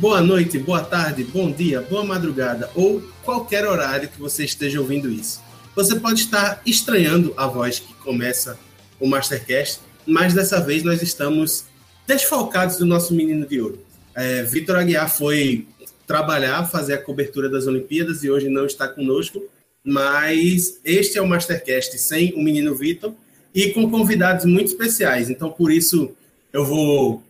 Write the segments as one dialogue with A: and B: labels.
A: Boa noite, boa tarde, bom dia, boa madrugada ou qualquer horário que você esteja ouvindo isso. Você pode estar estranhando a voz que começa o Mastercast, mas dessa vez nós estamos desfalcados do nosso menino de ouro. É, Vitor Aguiar foi trabalhar, fazer a cobertura das Olimpíadas e hoje não está conosco, mas este é o Mastercast sem o menino Vitor e com convidados muito especiais. Então, por isso, eu vou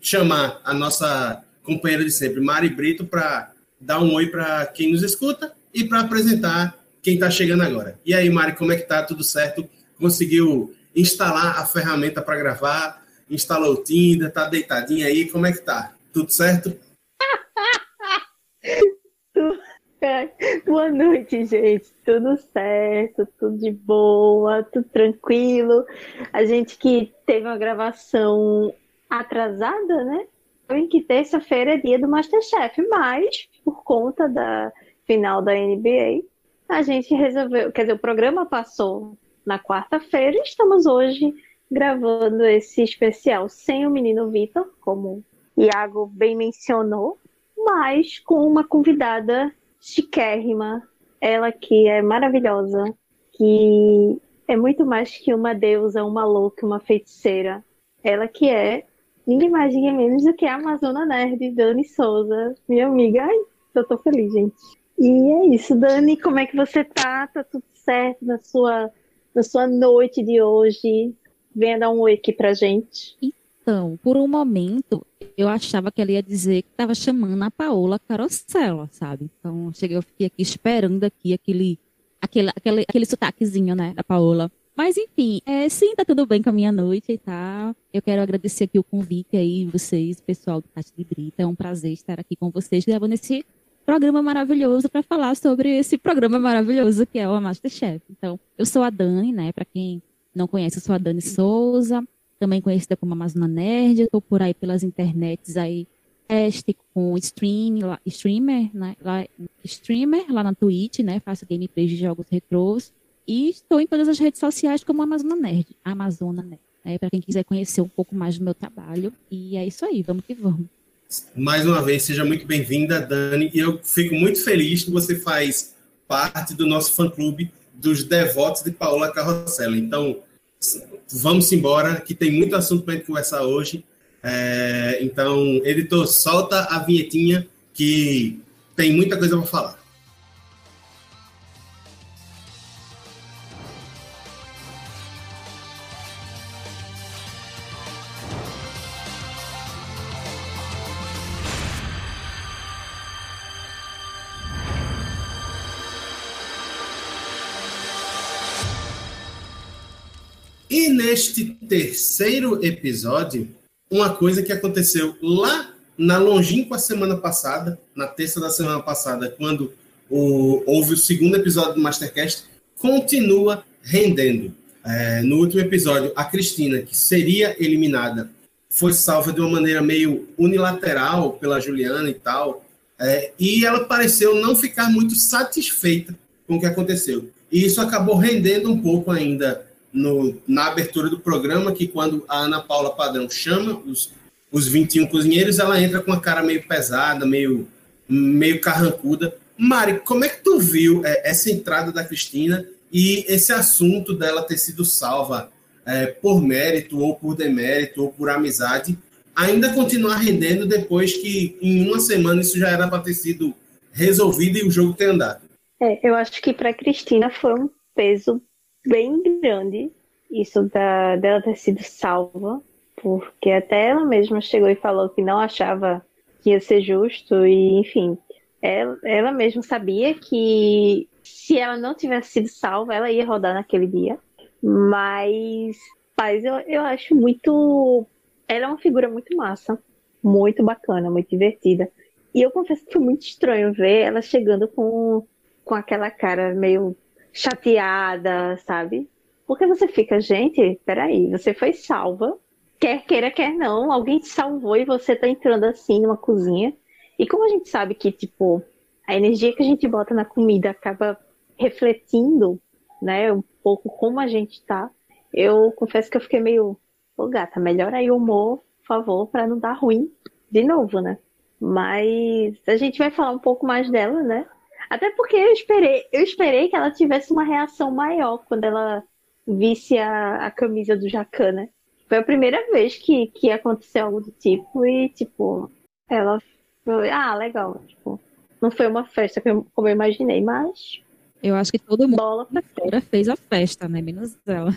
A: chamar a nossa companheira de sempre, Mari Brito, para dar um oi para quem nos escuta e para apresentar quem está chegando agora. E aí, Mari, como é que tá? Tudo certo? Conseguiu instalar a ferramenta para gravar? Instalou o Tinder? Tá deitadinha aí? Como é que tá? Tudo certo?
B: Boa noite, gente. Tudo certo, tudo de boa, tudo tranquilo. A gente que teve uma gravação atrasada, né? Em que terça-feira é dia do Masterchef, mas por conta da final da NBA, a gente resolveu, quer dizer, o programa passou na quarta-feira e estamos hoje gravando esse especial sem o menino Vitor, como Iago bem mencionou, mas com uma convidada chiquérrima, ela que é maravilhosa, que é muito mais que uma deusa, uma louca, uma feiticeira. Ela que é ninguém mais, ninguém menos do que a Amazona Nerd, Dani Souza, minha amiga. Ai, eu tô feliz, gente. E é isso, Dani, como é que você tá? Tá tudo certo na sua, na sua noite de hoje? Venha dar um oi aqui pra gente.
C: Então, por um momento, eu achava que ela ia dizer que estava chamando a Paola Carosella, sabe? Então, cheguei, eu fiquei aqui esperando aqui aquele, aquele, aquele, aquele sotaquezinho, né, da Paola. Mas enfim, é, sim, tá tudo bem com a minha noite e tá. Eu quero agradecer aqui o convite aí, vocês, pessoal do Caixa de Brita. É um prazer estar aqui com vocês, gravando esse programa maravilhoso para falar sobre esse programa maravilhoso que é o Masterchef. Então, eu sou a Dani, né? Para quem não conhece, eu sou a Dani Souza, também conhecida como Amazona Nerd. Eu tô por aí pelas internets aí, teste com stream, streamer, né? Lá, streamer lá na Twitch, né? Faço gameplays de jogos retrôs. E estou em todas as redes sociais como Amazona Nerd, Amazona Nerd. É, para quem quiser conhecer um pouco mais do meu trabalho. E é isso aí, vamos que vamos.
A: Mais uma vez, seja muito bem-vinda, Dani. E eu fico muito feliz que você faz parte do nosso fã-clube dos devotos de Paola Carrossela. Então, vamos embora, que tem muito assunto para gente conversar hoje. É, então, editor, solta a vinhetinha que tem muita coisa para falar. Neste terceiro episódio, uma coisa que aconteceu lá na longínqua semana passada, na terça da semana passada, quando o, houve o segundo episódio do Mastercast, continua rendendo. É, no último episódio, a Cristina, que seria eliminada, foi salva de uma maneira meio unilateral pela Juliana e tal, é, e ela pareceu não ficar muito satisfeita com o que aconteceu. E isso acabou rendendo um pouco ainda no, na abertura do programa que quando a Ana Paula Padrão chama os, os 21 cozinheiros, ela entra com a cara meio pesada, meio, meio carrancuda. Mari, como é que tu viu é, essa entrada da Cristina e esse assunto dela ter sido salva é, por mérito ou por demérito ou por amizade, ainda continuar rendendo depois que em uma semana isso já era para ter sido resolvido e o jogo ter andado?
B: É, eu acho que para Cristina foi um peso bem grande isso da, dela ter sido salva, porque até ela mesma chegou e falou que não achava que ia ser justo, e enfim, ela, ela mesma sabia que se ela não tivesse sido salva, ela ia rodar naquele dia. Mas, mas eu, eu acho muito. Ela é uma figura muito massa, muito bacana, muito divertida. E eu confesso que foi muito estranho ver ela chegando com, com aquela cara meio chateada, sabe? Porque você fica, gente, peraí, você foi salva, quer queira, quer não, alguém te salvou e você tá entrando assim numa cozinha. E como a gente sabe que, tipo, a energia que a gente bota na comida acaba refletindo, né, um pouco como a gente tá, eu confesso que eu fiquei meio, ô gata, melhora aí o humor, por favor, para não dar ruim, de novo, né? Mas a gente vai falar um pouco mais dela, né? Até porque eu esperei, eu esperei que ela tivesse uma reação maior quando ela visse a, a camisa do Jacan, né? Foi a primeira vez que, que aconteceu algo do tipo e, tipo, ela foi, ah, legal, tipo, não foi uma festa como eu imaginei, mas
C: eu acho que todo mundo Bola fez a festa, né? Menos ela.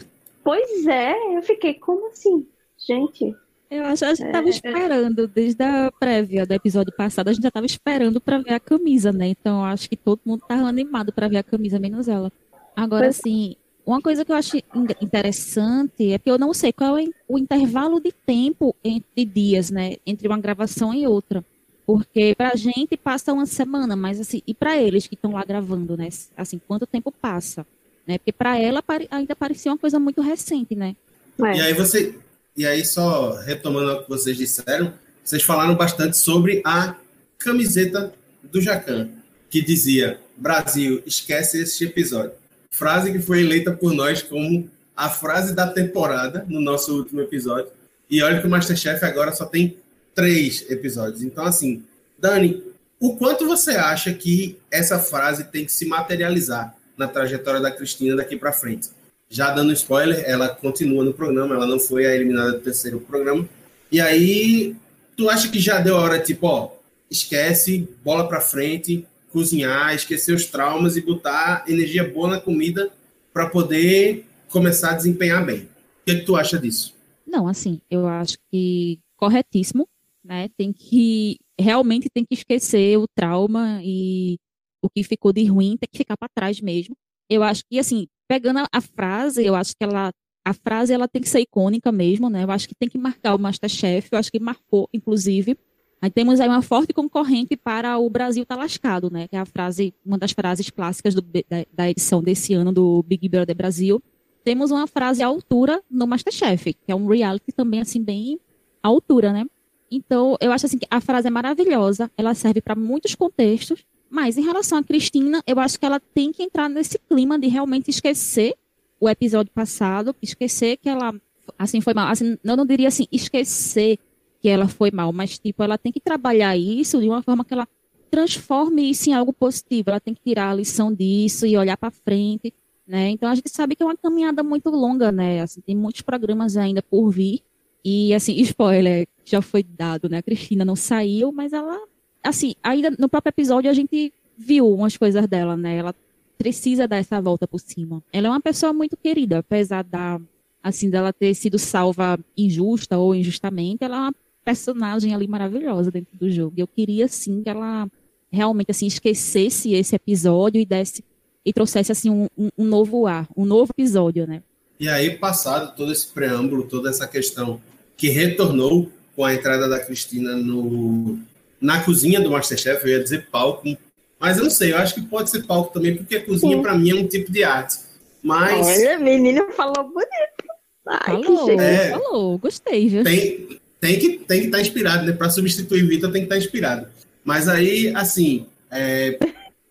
B: Pois é, eu fiquei, como assim? Gente.
C: Eu acho que a gente estava é, é... esperando, desde a prévia do episódio passado, a gente já estava esperando para ver a camisa, né? Então eu acho que todo mundo estava animado para ver a camisa, menos ela. Agora, pois... assim, uma coisa que eu acho interessante é que eu não sei qual é o intervalo de tempo entre dias, né? Entre uma gravação e outra. Porque para a gente passa uma semana, mas assim, e para eles que estão lá gravando, né? Assim, quanto tempo passa? Né? Porque para ela ainda parecia uma coisa muito recente, né?
A: É. E aí você, e aí só retomando o que vocês disseram, vocês falaram bastante sobre a camiseta do Jacan, que dizia: Brasil, esquece este episódio. Frase que foi eleita por nós como a frase da temporada no nosso último episódio. E olha que o Masterchef agora só tem três episódios. Então, assim, Dani, o quanto você acha que essa frase tem que se materializar na trajetória da Cristina daqui para frente? Já dando spoiler, ela continua no programa, ela não foi a eliminada do terceiro programa. E aí, tu acha que já deu a hora, tipo, ó, esquece, bola para frente, cozinhar, esquecer os traumas e botar energia boa na comida para poder começar a desempenhar bem. O que, é que tu acha disso?
C: Não, assim, eu acho que corretíssimo né? Tem que realmente tem que esquecer o trauma e o que ficou de ruim tem que ficar para trás mesmo. Eu acho que assim, pegando a, a, frase, eu acho que ela a frase ela tem que ser icônica mesmo, né? Eu acho que tem que marcar o MasterChef, eu acho que marcou inclusive. Aí temos aí uma forte concorrente para o Brasil tá lascado, né? Que é a frase, uma das frases clássicas do, da, da edição desse ano do Big Brother Brasil. Temos uma frase à altura no MasterChef, que é um reality também assim bem à altura, né? Então, eu acho assim que a frase é maravilhosa, ela serve para muitos contextos, mas em relação a Cristina, eu acho que ela tem que entrar nesse clima de realmente esquecer o episódio passado, esquecer que ela assim foi mal, assim, não diria assim, esquecer que ela foi mal, mas tipo, ela tem que trabalhar isso de uma forma que ela transforme isso em algo positivo, ela tem que tirar a lição disso e olhar para frente, né? Então a gente sabe que é uma caminhada muito longa, né? Assim, tem muitos programas ainda por vir. E assim, spoiler, já foi dado, né? A Cristina não saiu, mas ela, assim, ainda no próprio episódio a gente viu umas coisas dela, né? Ela precisa dar essa volta por cima. Ela é uma pessoa muito querida, apesar da, assim, dela ter sido salva injusta ou injustamente, ela é uma personagem ali maravilhosa dentro do jogo. Eu queria, sim, que ela realmente, assim, esquecesse esse episódio e desse e trouxesse, assim, um, um, novo ar, um novo episódio, né?
A: E aí, passado todo esse preâmbulo, toda essa questão que retornou com a entrada da Cristina no, na cozinha do Masterchef, eu ia dizer palco, mas eu não sei, eu acho que pode ser palco também, porque a cozinha para mim é um tipo de arte. Mas.
B: Olha, menino falou bonito.
C: Ai, falou, é, falou, gostei, viu?
A: Tem, tem que tem que estar tá inspirado, né? Para substituir Vitor tem que estar tá inspirado. Mas aí, assim, é,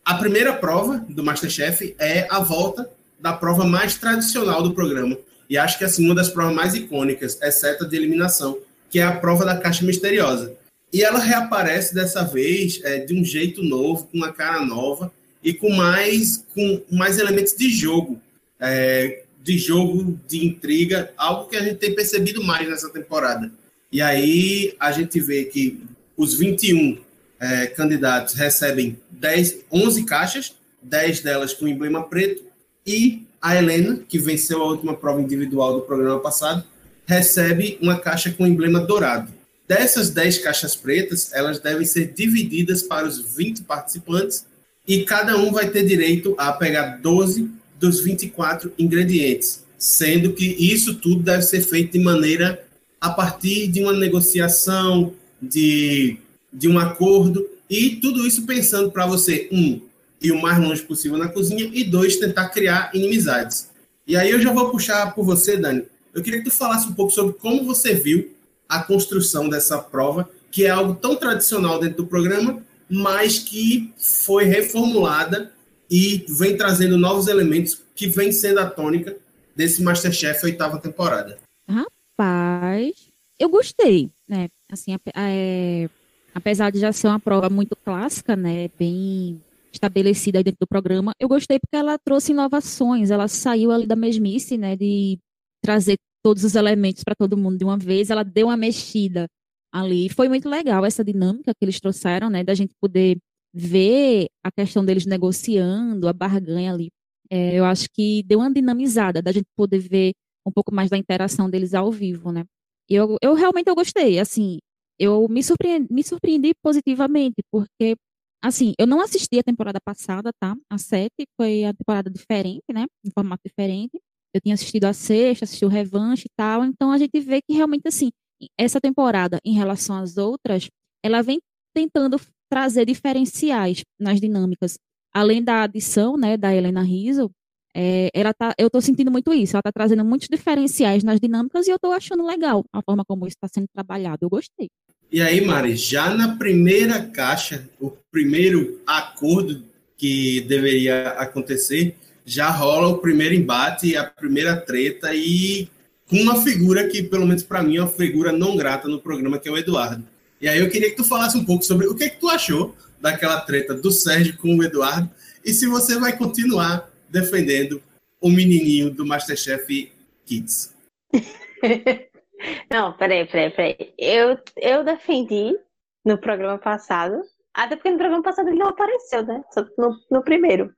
A: a primeira prova do Masterchef é a volta da prova mais tradicional do programa. E acho que assim, uma das provas mais icônicas, exceto a de eliminação, que é a prova da caixa misteriosa. E ela reaparece dessa vez é, de um jeito novo, com uma cara nova e com mais, com mais elementos de jogo, é, de jogo, de intriga, algo que a gente tem percebido mais nessa temporada. E aí a gente vê que os 21 é, candidatos recebem 10, 11 caixas, 10 delas com emblema preto, e a Helena, que venceu a última prova individual do programa passado, recebe uma caixa com emblema dourado. Dessas 10 caixas pretas, elas devem ser divididas para os 20 participantes e cada um vai ter direito a pegar 12 dos 24 ingredientes, sendo que isso tudo deve ser feito de maneira a partir de uma negociação, de, de um acordo, e tudo isso pensando para você, um, ir o mais longe possível na cozinha, e dois, tentar criar inimizades. E aí eu já vou puxar por você, Dani, eu queria que tu falasse um pouco sobre como você viu a construção dessa prova, que é algo tão tradicional dentro do programa, mas que foi reformulada e vem trazendo novos elementos que vem sendo a tônica desse Masterchef oitava temporada.
C: Rapaz, eu gostei. né, assim, é, apesar de já ser uma prova muito clássica, né, bem estabelecida dentro do programa, eu gostei porque ela trouxe inovações, ela saiu ali da mesmice, né, de trazer todos os elementos para todo mundo de uma vez, ela deu uma mexida ali. Foi muito legal essa dinâmica que eles trouxeram, né, da gente poder ver a questão deles negociando, a barganha ali. É, eu acho que deu uma dinamizada, da gente poder ver um pouco mais da interação deles ao vivo, né. Eu, eu realmente eu gostei, assim, eu me surpreendi, me surpreendi positivamente, porque, assim, eu não assisti a temporada passada, tá? A sete foi a temporada diferente, né? Em formato diferente. Eu tinha assistido a sexta, assisti o revanche e tal, então a gente vê que realmente, assim, essa temporada, em relação às outras, ela vem tentando trazer diferenciais nas dinâmicas. Além da adição, né, da Helena Rizzo, é, ela tá, eu estou sentindo muito isso. Ela está trazendo muitos diferenciais nas dinâmicas e eu estou achando legal a forma como isso está sendo trabalhado. Eu gostei.
A: E aí, Mari, já na primeira caixa, o primeiro acordo que deveria acontecer, já rola o primeiro embate, a primeira treta e com uma figura que, pelo menos para mim, é uma figura não grata no programa, que é o Eduardo. E aí eu queria que tu falasse um pouco sobre o que, que tu achou daquela treta do Sérgio com o Eduardo e se você vai continuar defendendo o menininho do Masterchef Kids.
B: Não, peraí, peraí, peraí. Eu, eu defendi no programa passado, até porque no programa passado ele não apareceu, né? Só no, no primeiro.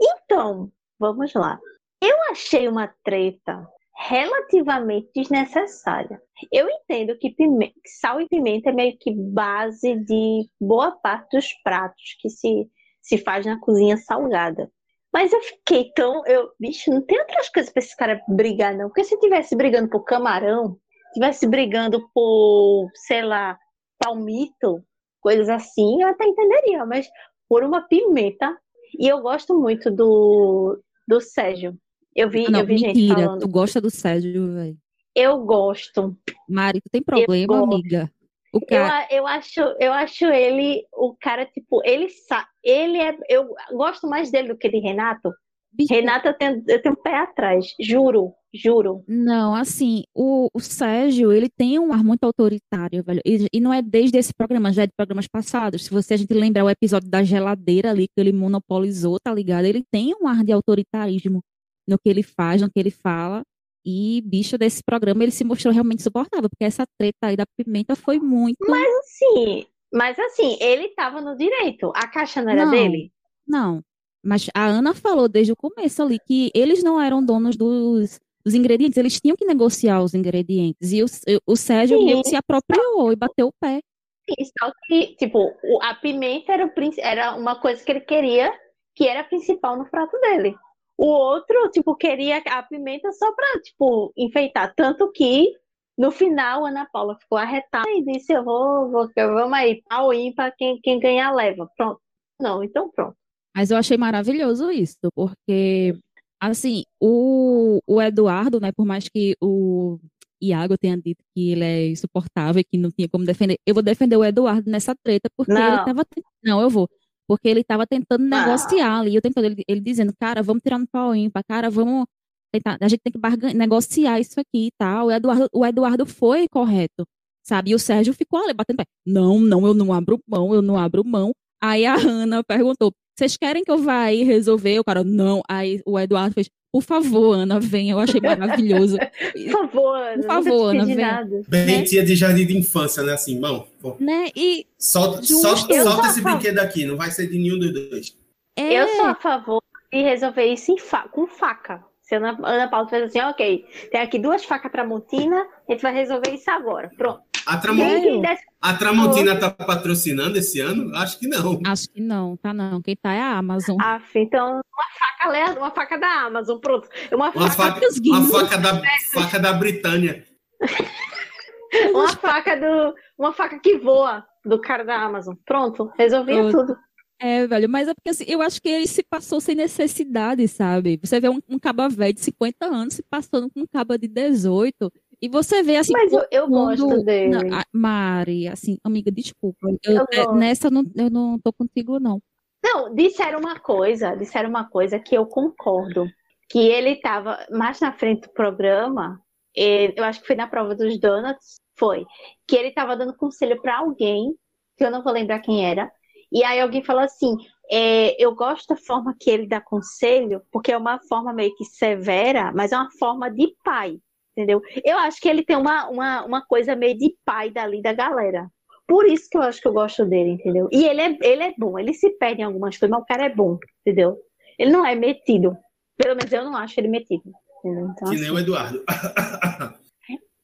B: Então, vamos lá. Eu achei uma treta relativamente desnecessária. Eu entendo que pimenta, sal e pimenta é meio que base de boa parte dos pratos que se, se faz na cozinha salgada. Mas eu fiquei tão. Eu, bicho, não tem outras coisas pra esse cara brigar, não. Porque se tivesse brigando por camarão, tivesse brigando por, sei lá, palmito, coisas assim, eu até entenderia, mas por uma pimenta. E eu gosto muito do, do Sérgio. Eu vi,
C: não,
B: eu vi
C: mentira,
B: gente falando.
C: tu gosta do Sérgio, velho.
B: Eu gosto.
C: Mari, tu tem problema,
B: Eu-
C: amiga? O
B: Eu,
C: cara,
B: a- eu acho, eu acho ele o cara tipo, ele sabe, ele é, eu gosto mais dele do que de Renato.
C: Bicho,
B: Renato eu tenho, eu tenho um pé atrás, juro, juro.
C: Não, assim, o, o Sérgio, ele tem um ar muito autoritário, velho. E, e não é desde esse programa, já é de programas passados. Se você a gente lembrar o episódio da geladeira ali, que ele monopolizou, tá ligado? Ele tem um ar de autoritarismo no que ele faz, no que ele fala. E, bicho, desse programa, ele se mostrou realmente insuportável, porque essa treta aí da pimenta foi muito.
B: Sim, mas assim, ele tava no direito. A caixa não era
C: Não.
B: dele?
C: Não. Mas a Ana falou desde o começo ali que eles não eram donos dos, dos ingredientes, eles tinham que negociar os ingredientes. E o, o Sérgio
B: Sim.
C: se apropriou e bateu o pé.
B: Sim, Só que, tipo, a pimenta era, o, era uma coisa que ele queria, que era principal no prato dele. O outro, tipo, queria a pimenta só pra, tipo, enfeitar. Tanto que, no final, a Ana Paula ficou arretada e disse, eu vou, vou vamos aí, pau ímpar, quem, quem ganhar leva. Pronto. Não, então pronto.
C: Mas eu achei maravilhoso isso, porque, assim, o, o Eduardo, né, por mais que o Iago tenha dito que ele é insuportável e que não tinha como defender, eu vou defender o Eduardo nessa treta, porque
B: Não.
C: ele tava. Não, eu vou. Porque ele tava tentando
B: Não.
C: negociar ali, eu tentando, ele, ele dizendo, cara, vamos tirar no pau ímpar, cara, vamos tentar, a gente tem que bargan- negociar isso aqui e tal. O Eduardo, o Eduardo foi correto, sabe? E o Sérgio ficou ali batendo pé. Não, não, eu não abro mão, eu não abro mão. Aí a Ana perguntou: vocês querem que eu vá aí resolver? O cara, não. Aí o Eduardo fez: por favor, Ana, venha. Eu achei maravilhoso.
B: Por favor, Ana,
C: Por favor, Ana,
B: nada.
A: Bem
C: Né?
A: tia de jardim de infância, né? Assim, mão, pô,
C: né? E
A: solta, solta, solta esse brinquedo aqui, não vai ser de nenhum dos dois.
C: é,
B: Eu sou a favor de resolver isso em fa- com faca. Se a Ana, Ana Paula fez assim, ok, tem aqui duas facas Tramontina, a gente vai resolver isso agora. Pronto.
A: A. Tramo-
B: Quem que desce
A: a Tramontina tá patrocinando esse ano? Acho que não.
C: acho que não, tá não. Quem tá é a Amazon.
B: af, então uma faca lerda, uma faca da Amazon, pronto. Uma
A: Uma
B: faca,
A: faca, uma faca, da, faca da Britânia.
B: uma faca do. Uma faca que voa do cara da Amazon. Pronto, resolvia
C: Pronto.
B: tudo.
C: É, velho, mas é porque assim, eu acho que ele se passou sem necessidade, sabe? Você vê um, um caba velho de 50 anos se passando com um caba de 18, e você vê assim.
B: Mas eu, eu gosto dele.
C: Não, Mari, assim, amiga, desculpa. Eu-
B: Eu
C: é, nessa eu não, eu não tô contigo, não.
B: Não, disseram uma coisa, disseram uma coisa que eu concordo. Que ele estava mais na frente do programa, eu acho que foi na prova dos donuts, Foi. Que ele estava dando conselho para alguém, que eu não vou lembrar quem era. E aí alguém falou assim: é, eu gosto da forma que ele dá conselho, porque é uma forma meio que severa, mas é uma forma de pai, entendeu? Eu acho que ele tem uma, uma, uma coisa meio de pai dali da galera. Por isso que eu acho que eu gosto dele, entendeu? E ele é, ele é bom, ele se perde em algumas coisas, mas o cara é bom, entendeu? Ele não é metido. Pelo menos eu não acho ele metido.
A: Então, que assim... nem o Eduardo.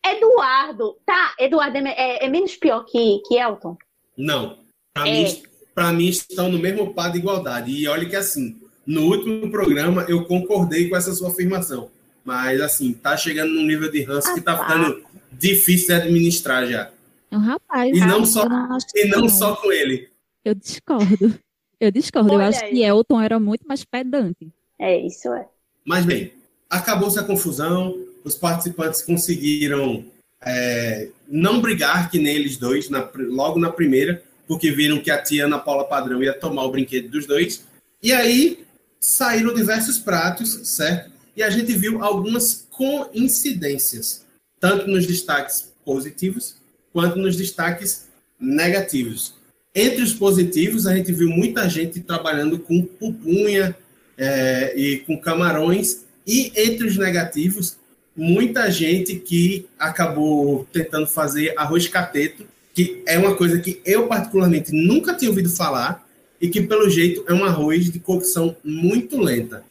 B: Eduardo, tá, Eduardo é, é, é, menos pior que, que Elton?
A: Não. Pra, é. mim, pra mim estão no mesmo par de igualdade. E olha que assim, no último programa eu concordei com essa sua afirmação. Mas assim, tá chegando num nível de ranço ah, que tá, tá ficando difícil de administrar já.
C: É um rapaz.
A: E não, só, não e não, não só com ele.
C: Eu discordo. Eu discordo. Olha eu acho aí. que Elton era muito mais pedante.
B: É, isso é.
A: Mas bem, acabou-se a confusão, os participantes conseguiram é, não brigar que neles dois, na, logo na primeira, porque viram que a tia Ana Paula Padrão ia tomar o brinquedo dos dois. E aí saíram diversos pratos, certo? E a gente viu algumas coincidências, tanto nos destaques positivos quanto nos destaques negativos. Entre os positivos, a gente viu muita gente trabalhando com pupunha é, e com camarões, e entre os negativos, muita gente que acabou tentando fazer arroz cateto, que é uma coisa que eu particularmente nunca tinha ouvido falar e que pelo jeito é um arroz de cocção muito lenta.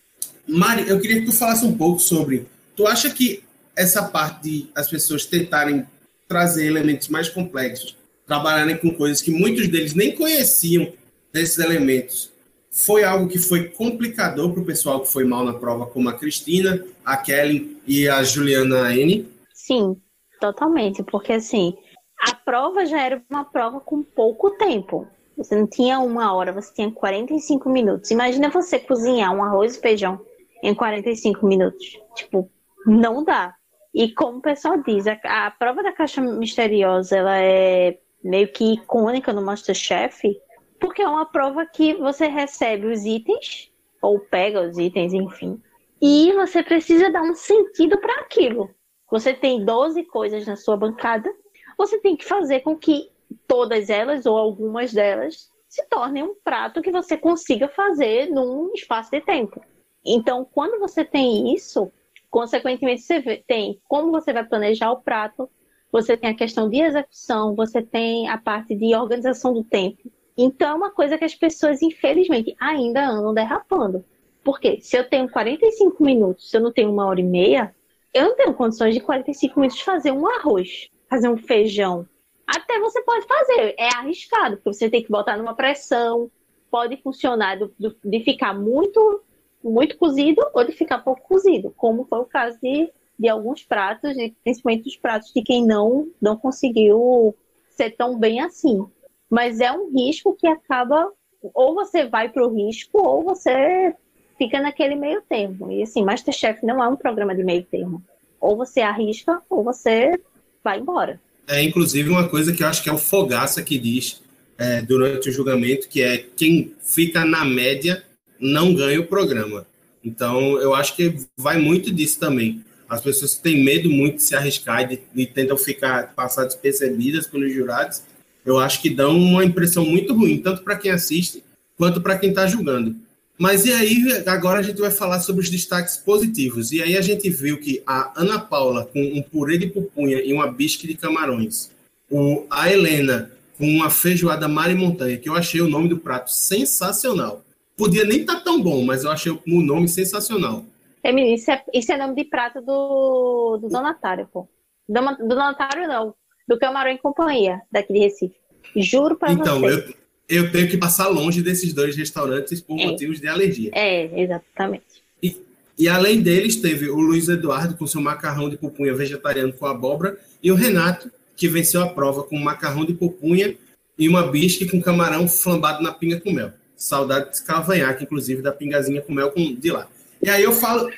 A: Mari, eu queria que tu falasse um pouco sobre, tu acha que essa parte de as pessoas tentarem trazer elementos mais complexos, trabalharem com coisas que muitos deles nem conheciam desses elementos, foi algo que foi complicador para o pessoal que foi mal na prova, como a Cristina, a Kelly e a Juliana N?
B: Sim, totalmente, porque assim, a prova já era uma prova com pouco tempo. Você não tinha uma hora, você tinha 45 minutos. Imagina você cozinhar um arroz e feijão em 45 minutos. Tipo, não dá. E como o pessoal diz, a, a prova da caixa misteriosa ela é meio que icônica no Masterchef, porque é uma prova que você recebe os itens, ou pega os itens, enfim, e você precisa dar um sentido para aquilo. Você tem 12 coisas na sua bancada, você tem que fazer com que todas elas, ou algumas delas, se tornem um prato que você consiga fazer num espaço de tempo. Então, quando você tem isso, Consequentemente, você tem como você vai planejar o prato, você tem a questão de execução, você tem a parte de organização do tempo. Então, é uma coisa que as pessoas, infelizmente, ainda andam derrapando. Porque se eu tenho 45 minutos, se eu não tenho uma hora e meia, eu não tenho condições de 45 minutos fazer um arroz, fazer um feijão. Até você pode fazer, é arriscado, porque você tem que botar numa pressão, pode funcionar de ficar muito muito cozido ou de ficar pouco cozido, como foi o caso de, de alguns pratos, principalmente os pratos de quem não, não conseguiu ser tão bem assim. Mas é um risco que acaba, ou você vai para o risco, ou você fica naquele meio termo. E assim, Masterchef não é um programa de meio termo. Ou você arrisca, ou você vai embora.
A: É, inclusive, uma coisa que eu acho que é o Fogaça que diz é, durante o julgamento, que é quem fica na média não ganha o programa. Então, eu acho que vai muito disso também. As pessoas têm medo muito de se arriscar e, de, e tentam ficar passar despercebidas pelos jurados. Eu acho que dão uma impressão muito ruim, tanto para quem assiste quanto para quem está julgando. Mas e aí, agora a gente vai falar sobre os destaques positivos. E aí a gente viu que a Ana Paula com um purê de pupunha e uma bisque de camarões. O, a Helena com uma feijoada mar e montanha, que eu achei o nome do prato sensacional podia nem estar tá tão bom, mas eu achei o nome sensacional.
B: Emily, isso é, isso é nome de prato do, do Donatário, pô. Do, do Donatário, não. Do Camarão em Companhia, daqui de Recife. Juro pra
A: então,
B: você.
A: Então, eu, eu tenho que passar longe desses dois restaurantes por é. motivos de alergia.
B: É, exatamente.
A: E, e além deles, teve o Luiz Eduardo com seu macarrão de pupunha vegetariano com abóbora e o Renato, que venceu a prova com macarrão de pupunha e uma bisque com camarão flambado na pinga com mel. Saudade de cavanhaque, inclusive, da pingazinha com mel com, de lá. E aí eu falo.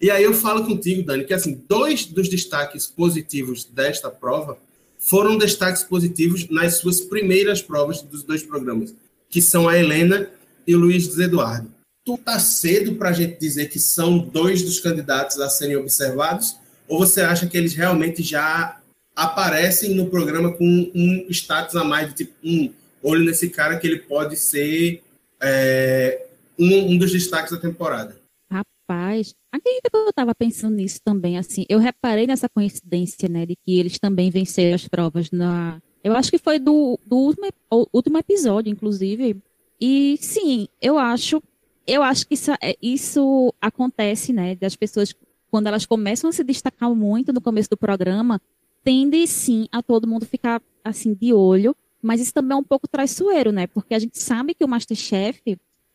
A: E aí eu falo contigo, Dani, que assim, dois dos destaques positivos desta prova foram destaques positivos nas suas primeiras provas dos dois programas, que são a Helena e o Luiz Eduardo. Tu tá cedo para a gente dizer que são dois dos candidatos a serem observados? Ou você acha que eles realmente já aparecem no programa com um status a mais de tipo, um olho nesse cara que ele pode ser é, um, um dos destaques da temporada.
C: Rapaz, acredito que eu estava pensando nisso também, assim, eu reparei nessa coincidência, né, de que eles também venceram as provas na, eu acho que foi do, do último, último episódio, inclusive, e sim, eu acho, eu acho que isso, é, isso acontece, né, das pessoas, quando elas começam a se destacar muito no começo do programa, tende sim a todo mundo ficar, assim, de olho, mas isso também é um pouco traiçoeiro, né, porque a gente sabe que o Masterchef,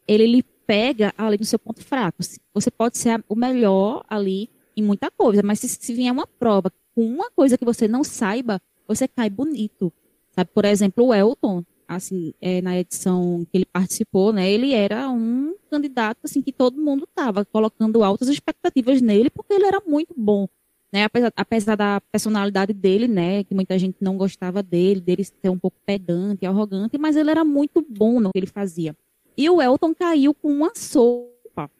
C: ele, ele pega ali no seu ponto fraco. Você pode ser o melhor ali em muita coisa, mas se, se vier uma prova com uma coisa que você não saiba, você cai bonito. Sabe? Por exemplo, o Elton, assim, é, na edição que ele participou, né, ele era um candidato assim que todo mundo estava colocando altas expectativas nele, porque ele era muito bom. Né, apesar, apesar da personalidade dele, né, que muita gente não gostava dele, dele ser um pouco pedante, arrogante, mas ele era muito bom no que ele fazia. E o Elton caiu com uma sopa.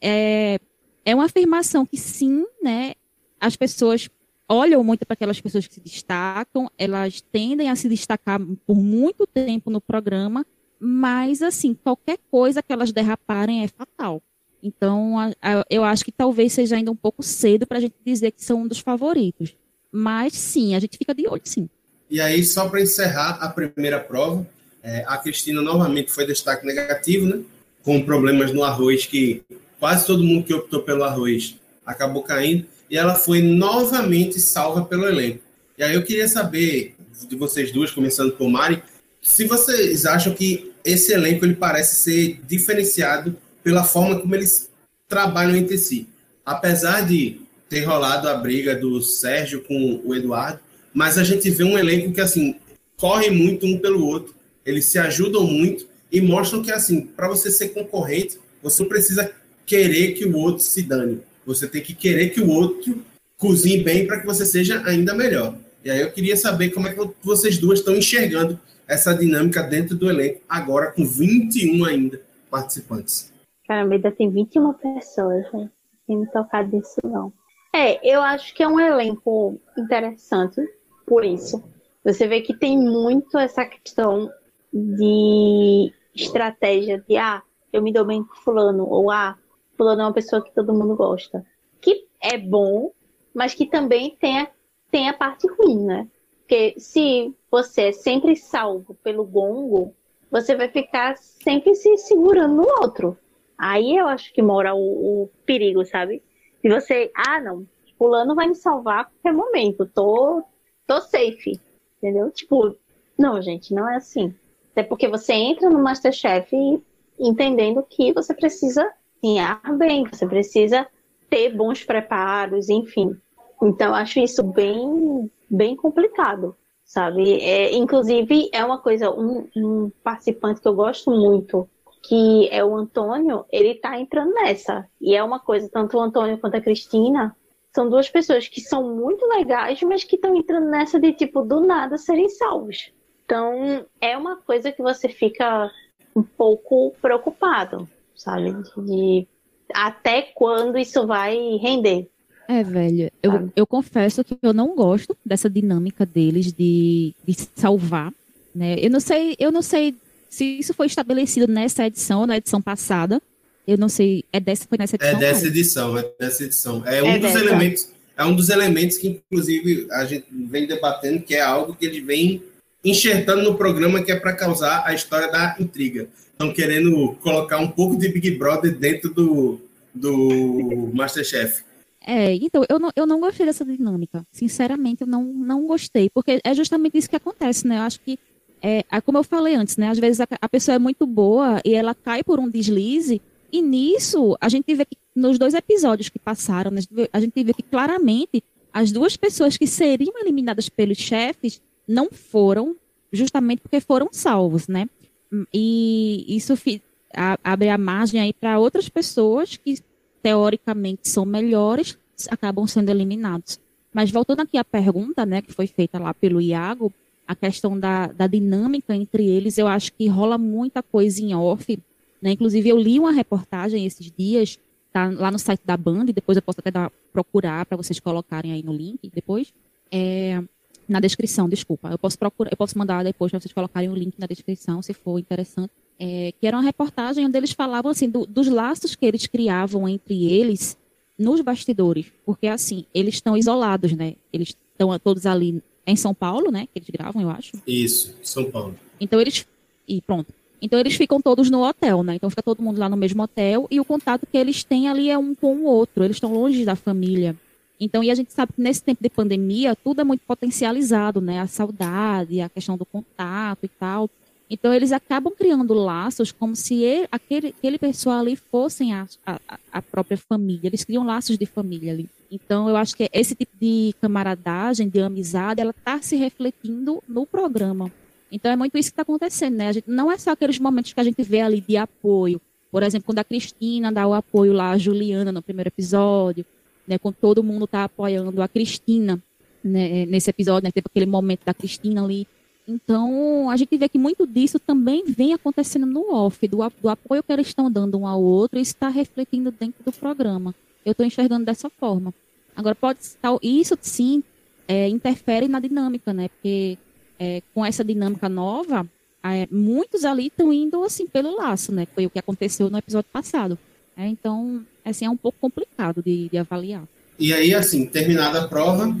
C: É, é uma afirmação que sim, né? As pessoas olham muito para aquelas pessoas que se destacam, elas tendem a se destacar por muito tempo no programa, mas assim, qualquer coisa que elas derraparem é fatal. Então, a, a, eu acho que talvez seja ainda um pouco cedo para a gente dizer que são um dos favoritos. Mas sim, a gente fica de olho, sim.
A: E aí, só para encerrar a primeira prova, é, a Cristina novamente foi destaque negativo, né? Com problemas no arroz, que quase todo mundo que optou pelo arroz acabou caindo. E ela foi novamente salva pelo elenco. E aí eu queria saber de vocês duas, começando por Mari, se vocês acham que esse elenco ele parece ser diferenciado pela forma como eles trabalham entre si. Apesar de ter rolado a briga do Sérgio com o Eduardo, mas a gente vê um elenco que assim corre muito um pelo outro eles se ajudam muito e mostram que, assim, para você ser concorrente, você precisa querer que o outro se dane. Você tem que querer que o outro cozinhe bem para que você seja ainda melhor. E aí eu queria saber como é que vocês duas estão enxergando essa dinâmica dentro do elenco, agora com 21 ainda participantes.
B: Caramba, ainda tem 21 pessoas, né? Tem me tocado disso, não. É, eu acho que é um elenco interessante por isso. Você vê que tem muito essa questão de estratégia de ah, eu me dou bem com fulano, ou ah, fulano é uma pessoa que todo mundo gosta. Que é bom, mas que também tem a, tem a parte ruim, né? Porque se você é sempre salvo pelo gongo, você vai ficar sempre se segurando no outro. Aí eu acho que mora o, o perigo, sabe? Se você, ah, não, fulano vai me salvar a qualquer momento, tô, tô safe, entendeu? Tipo, não, gente, não é assim. Até porque você entra no Masterchef entendendo que você precisa cozinhar bem, você precisa ter bons preparos, enfim. Então, acho isso bem, bem complicado, sabe? É, inclusive, é uma coisa, um, um participante que eu gosto muito, que é o Antônio, ele tá entrando nessa. E é uma coisa, tanto o Antônio quanto a Cristina, são duas pessoas que são muito legais, mas que estão entrando nessa de, tipo, do nada serem salvos. Então, é uma coisa que você fica um pouco preocupado, sabe? De até quando isso vai render.
C: É, velho, eu, eu confesso que eu não gosto dessa dinâmica deles de, de salvar, né? Eu não sei, eu não sei se isso foi estabelecido nessa edição ou na edição passada. Eu não sei, é dessa, foi nessa
A: edição? É dessa edição, é dessa edição. É um é dos dessa. elementos, é um dos elementos que inclusive a gente vem debatendo, que é algo que ele vem enxertando no programa que é para causar a história da intriga. Estão querendo colocar um pouco de Big Brother dentro do, do Masterchef.
C: É, então, eu não, eu não gostei dessa dinâmica. Sinceramente, eu não, não gostei. Porque é justamente isso que acontece, né? Eu acho que, é, é como eu falei antes, né? Às vezes a, a pessoa é muito boa e ela cai por um deslize. E nisso, a gente vê que nos dois episódios que passaram, né, a gente vê que claramente as duas pessoas que seriam eliminadas pelos chefes não foram, justamente porque foram salvos, né? E isso abre a margem aí para outras pessoas que teoricamente são melhores acabam sendo eliminados. Mas voltando aqui à pergunta, né, que foi feita lá pelo Iago, a questão da, da dinâmica entre eles, eu acho que rola muita coisa em off, né? Inclusive eu li uma reportagem esses dias, tá lá no site da Band, depois eu posso até dar, procurar para vocês colocarem aí no link depois. É, na descrição, desculpa. Eu posso procurar, eu posso mandar depois para vocês colocarem o link na descrição, se for interessante. É, que era uma reportagem onde eles falavam assim do, dos laços que eles criavam entre eles nos bastidores, porque assim eles estão isolados, né? Eles estão todos ali em São Paulo, né? Que eles gravam, eu acho.
A: Isso, São Paulo.
C: Então eles e pronto. Então eles ficam todos no hotel, né? Então fica todo mundo lá no mesmo hotel e o contato que eles têm ali é um com o outro. Eles estão longe da família. Então, e a gente sabe que nesse tempo de pandemia, tudo é muito potencializado, né? A saudade, a questão do contato e tal. Então, eles acabam criando laços como se ele, aquele, aquele pessoal ali fossem a, a, a, própria família. Eles criam laços de família ali. Então, eu acho que esse tipo de camaradagem, de amizade, ela está se refletindo no programa. Então, é muito isso que está acontecendo, né? Gente, não é só aqueles momentos que a gente vê ali de apoio. Por exemplo, quando a Cristina dá o apoio lá à Juliana no primeiro episódio, né, com todo mundo tá apoiando a Cristina né, nesse episódio, né, teve aquele momento da Cristina ali. Então, a gente vê que muito disso também vem acontecendo no off, do, do apoio que eles estão dando um ao outro, está refletindo dentro do programa. Eu estou enxergando dessa forma. Agora, pode estar, isso sim é, interfere na dinâmica, né? Porque é, com essa dinâmica nova, é, muitos ali estão indo assim pelo laço, né? Foi o que aconteceu no episódio passado. É, então, assim, é um pouco complicado de, de, avaliar.
A: E aí, assim, terminada a prova,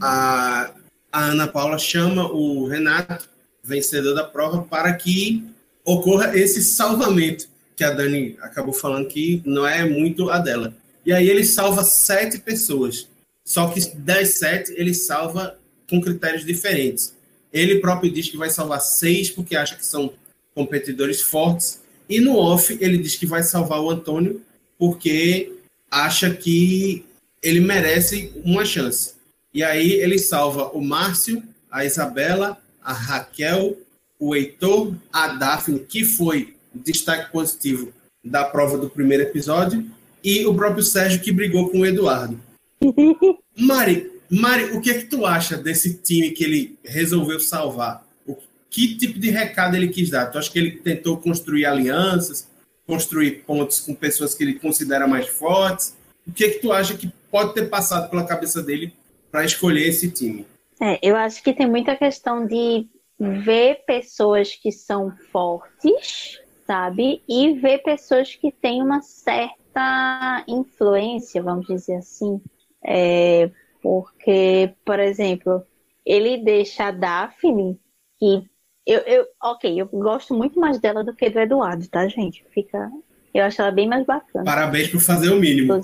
A: a, a Ana Paula chama o Renato, vencedor da prova, para que ocorra esse salvamento, que a Dani acabou falando que não é muito a dela. E aí ele salva sete pessoas. Só que das sete, ele salva com critérios diferentes. Ele próprio diz que vai salvar seis, porque acha que são competidores fortes. E no off, ele diz que vai salvar o Antônio, porque acha que ele merece uma chance. E aí ele salva o Márcio, a Isabela, a Raquel, o Heitor, a Daphne, que foi destaque positivo da prova do primeiro episódio, e o próprio Sérgio, que brigou com o Eduardo. Mari, Mari, o que é que tu acha desse time que ele resolveu salvar? O, que tipo de recado ele quis dar? Tu acha que ele tentou construir alianças? construir pontos com pessoas que ele considera mais fortes? O que, é que tu acha que pode ter passado pela cabeça dele para escolher esse time?
B: É, eu acho que tem muita questão de ver pessoas que são fortes, sabe? E ver pessoas que têm uma certa influência, vamos dizer assim. É, porque, por exemplo, ele deixa a Daphne, que eu, eu, ok, eu gosto muito mais dela do que do Eduardo, tá, gente? Fica. Eu acho ela bem mais bacana.
A: Parabéns por fazer o mínimo.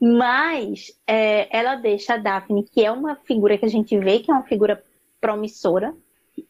B: Mas é, ela deixa a Daphne, que é uma figura que a gente vê que é uma figura promissora,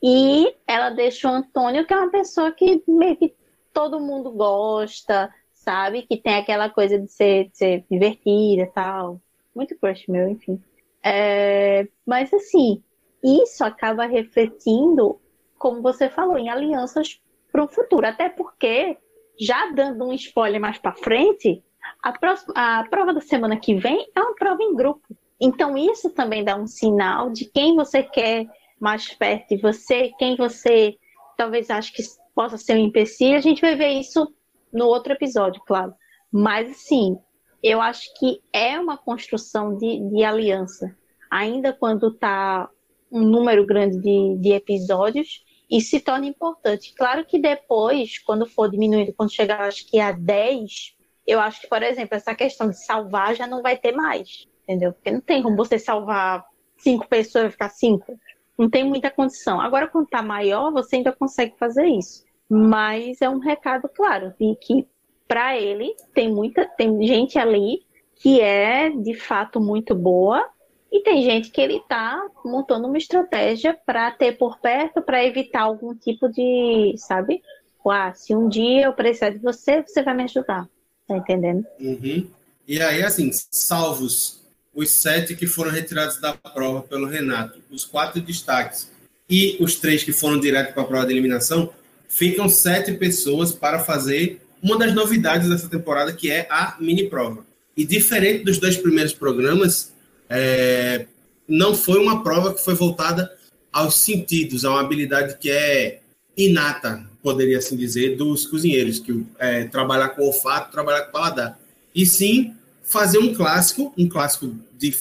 B: e ela deixa o Antônio, que é uma pessoa que meio que todo mundo gosta, sabe? Que tem aquela coisa de ser, de ser divertida e tal. Muito crush meu, enfim. É, mas assim, isso acaba refletindo, como você falou, em alianças para o futuro. Até porque, já dando um spoiler mais para frente, a, próxima, a prova da semana que vem é uma prova em grupo. Então, isso também dá um sinal de quem você quer mais perto de você, quem você talvez ache que possa ser um empecilho. A gente vai ver isso no outro episódio, claro. Mas, assim, eu acho que é uma construção de, de aliança. Ainda quando está um número grande de, de episódios e se torna importante. Claro que depois, quando for diminuindo, quando chegar acho que a 10, eu acho que, por exemplo, essa questão de salvar já não vai ter mais, entendeu? Porque não tem como você salvar cinco pessoas e ficar cinco. Não tem muita condição. Agora, quando tá maior, você ainda consegue fazer isso. Mas é um recado claro de que para ele tem muita tem gente ali que é de fato muito boa e tem gente que ele está montando uma estratégia para ter por perto, para evitar algum tipo de, sabe? Ah, se um dia eu precisar de você, você vai me ajudar. Tá entendendo?
A: Uhum. E aí, assim, salvos os sete que foram retirados da prova pelo Renato, os quatro destaques e os três que foram direto para a prova de eliminação, ficam sete pessoas para fazer uma das novidades dessa temporada, que é a mini prova. E diferente dos dois primeiros programas, é, não foi uma prova que foi voltada aos sentidos, a uma habilidade que é inata, poderia assim dizer, dos cozinheiros, que é trabalhar com olfato, trabalhar com paladar. E sim fazer um clássico, um clássico de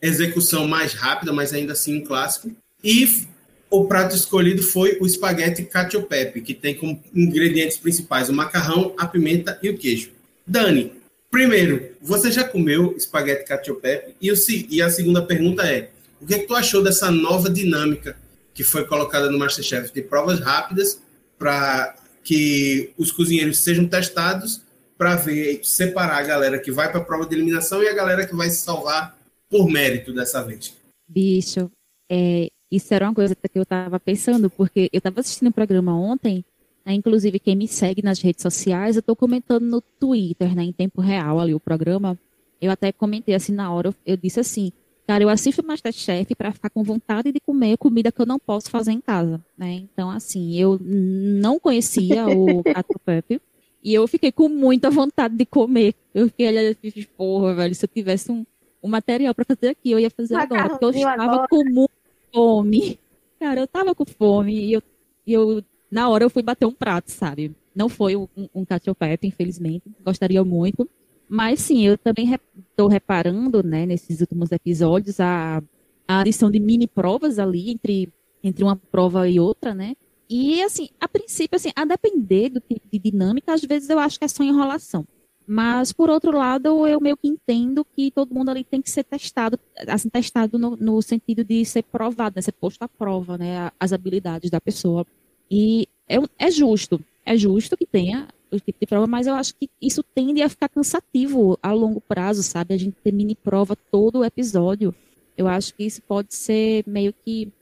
A: execução mais rápida, mas ainda assim um clássico. E o prato escolhido foi o espaguete cacio pepe, que tem como ingredientes principais o macarrão, a pimenta e o queijo. Dani, primeiro, você já comeu espaguete cacio pepe? E, o, e a segunda pergunta é, o que, é que tu achou dessa nova dinâmica que foi colocada no Masterchef de provas rápidas para que os cozinheiros sejam testados para ver, separar a galera que vai para a prova de eliminação e a galera que vai se salvar por mérito dessa vez.
C: Bicho, é, isso era uma coisa que eu estava pensando, porque eu estava assistindo o um programa ontem, né, inclusive quem me segue nas redes sociais, eu estou comentando no Twitter, né, em tempo real ali o programa. Eu até comentei assim na hora, eu disse assim, cara, eu assisto o Masterchef para ficar com vontade de comer comida que eu não posso fazer em casa, né? Então, assim, eu não conhecia o Cato Pepe, e eu fiquei com muita vontade de comer. Eu fiquei olhando e fiz, porra, velho, se eu tivesse um, um material para fazer aqui, eu ia fazer agora, porque eu estava agora. com muita fome. Cara, eu tava com fome e eu, eu, na hora eu fui bater um prato, sabe? Não foi um, um cacio pepe, infelizmente. Gostaria muito. Mas sim, eu também estou reparando, né, nesses últimos episódios, a, a adição de mini provas ali entre, entre uma prova e outra, né? E, assim, a princípio, assim, a depender do tipo de dinâmica, às vezes eu acho que é só enrolação. Mas, por outro lado, eu meio que entendo que todo mundo ali tem que ser testado, assim, testado no, no sentido de ser provado, né, ser posto à prova, né, as habilidades da pessoa. E é, é justo, é justo que tenha o tipo de prova, mas eu acho que isso tende a ficar cansativo a longo prazo, sabe? A gente ter mini prova todo o episódio. Eu acho que isso pode ser meio que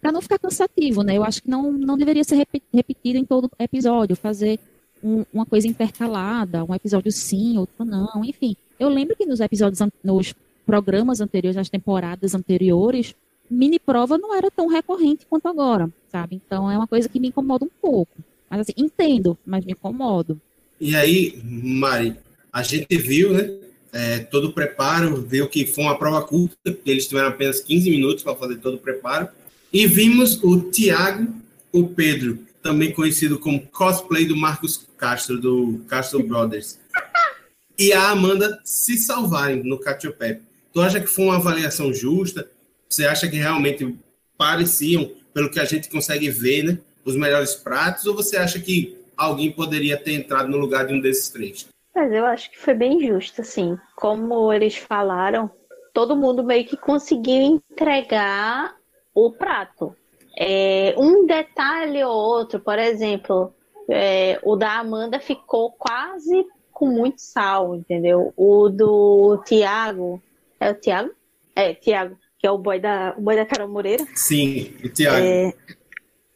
C: para não ficar cansativo, né? Eu acho que não, não deveria ser repetido em todo episódio, fazer um, uma coisa intercalada, um episódio sim, outro não, enfim. Eu lembro que nos episódios, nos programas anteriores, nas temporadas anteriores, mini prova não era tão recorrente quanto agora, sabe? Então é uma coisa que me incomoda um pouco. Mas assim, entendo, mas me incomodo.
A: E aí, Mari, a gente viu, né? É, todo o preparo, viu que foi uma prova curta, eles tiveram apenas 15 minutos para fazer todo o preparo. E vimos o Tiago, o Pedro, também conhecido como cosplay do Marcos Castro, do Castro Brothers, e a Amanda se salvarem no Catiopep. Tu acha que foi uma avaliação justa? Você acha que realmente pareciam, pelo que a gente consegue ver, né, os melhores pratos? Ou você acha que alguém poderia ter entrado no lugar de um desses três?
B: Mas eu acho que foi bem justo, assim. Como eles falaram, todo mundo meio que conseguiu entregar o prato. É, um detalhe ou outro, por exemplo, é, o da Amanda ficou quase com muito sal, entendeu? O do Tiago, é o Tiago? É, Tiago, que é o boy da, o boy da Carol Moreira.
A: Sim, o Tiago.
B: É,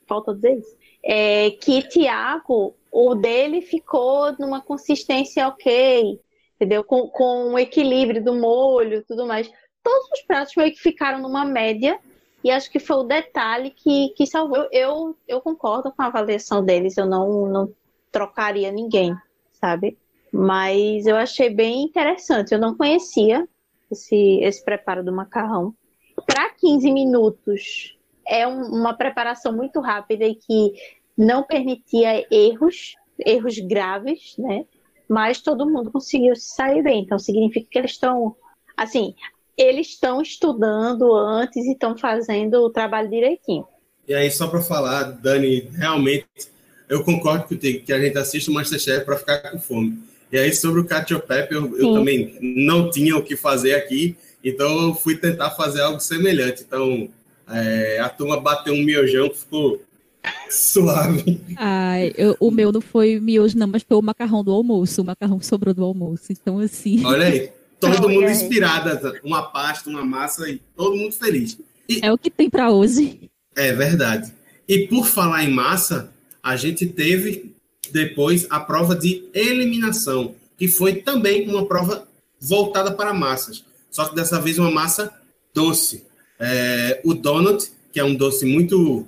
B: falta dizer isso. É, que Tiago, o dele ficou numa consistência ok, entendeu? Com, com o equilíbrio do molho tudo mais. Todos os pratos meio que ficaram numa média e acho que foi o detalhe que, que salvou. Eu, eu concordo com a avaliação deles, eu não, não trocaria ninguém, sabe? Mas eu achei bem interessante. Eu não conhecia esse, esse preparo do macarrão. Para 15 minutos, é um, uma preparação muito rápida e que não permitia erros, erros graves, né? Mas todo mundo conseguiu se sair bem. Então significa que eles estão. Assim, eles estão estudando antes e estão fazendo o trabalho direitinho.
A: E aí, só para falar, Dani, realmente, eu concordo contigo que a gente assiste o Masterchef para ficar com fome. E aí, sobre o Cacio Pepe, eu, eu, também não tinha o que fazer aqui, então eu fui tentar fazer algo semelhante. Então, é, a turma bateu um miojão que ficou suave.
C: Ai, eu, o meu não foi miojo, não, mas foi o macarrão do almoço, o macarrão que sobrou do almoço. Então, assim.
A: Olha aí, todo mundo inspirado, uma pasta, uma massa e todo mundo feliz. E,
C: é o que tem para hoje.
A: É verdade. E por falar em massa, a gente teve depois a prova de eliminação, que foi também uma prova voltada para massas, só que dessa vez uma massa doce. É, o donut, que é um doce muito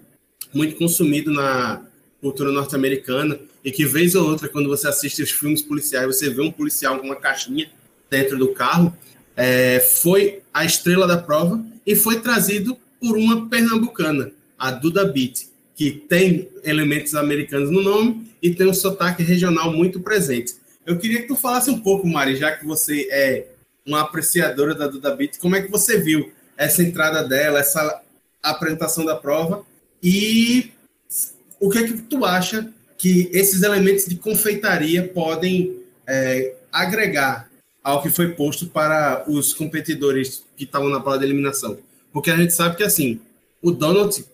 A: muito consumido na cultura norte-americana e que vez ou outra quando você assiste os filmes policiais você vê um policial com uma caixinha dentro do carro, é, foi a estrela da prova e foi trazido por uma pernambucana, a Duda Beat, que tem elementos americanos no nome e tem um sotaque regional muito presente. Eu queria que tu falasse um pouco, Mari, já que você é uma apreciadora da Duda Beat, como é que você viu essa entrada dela, essa apresentação da prova e o que é que tu acha que esses elementos de confeitaria podem é, agregar ao que foi posto para os competidores que estavam na prova de eliminação? Porque a gente sabe que assim, o donut,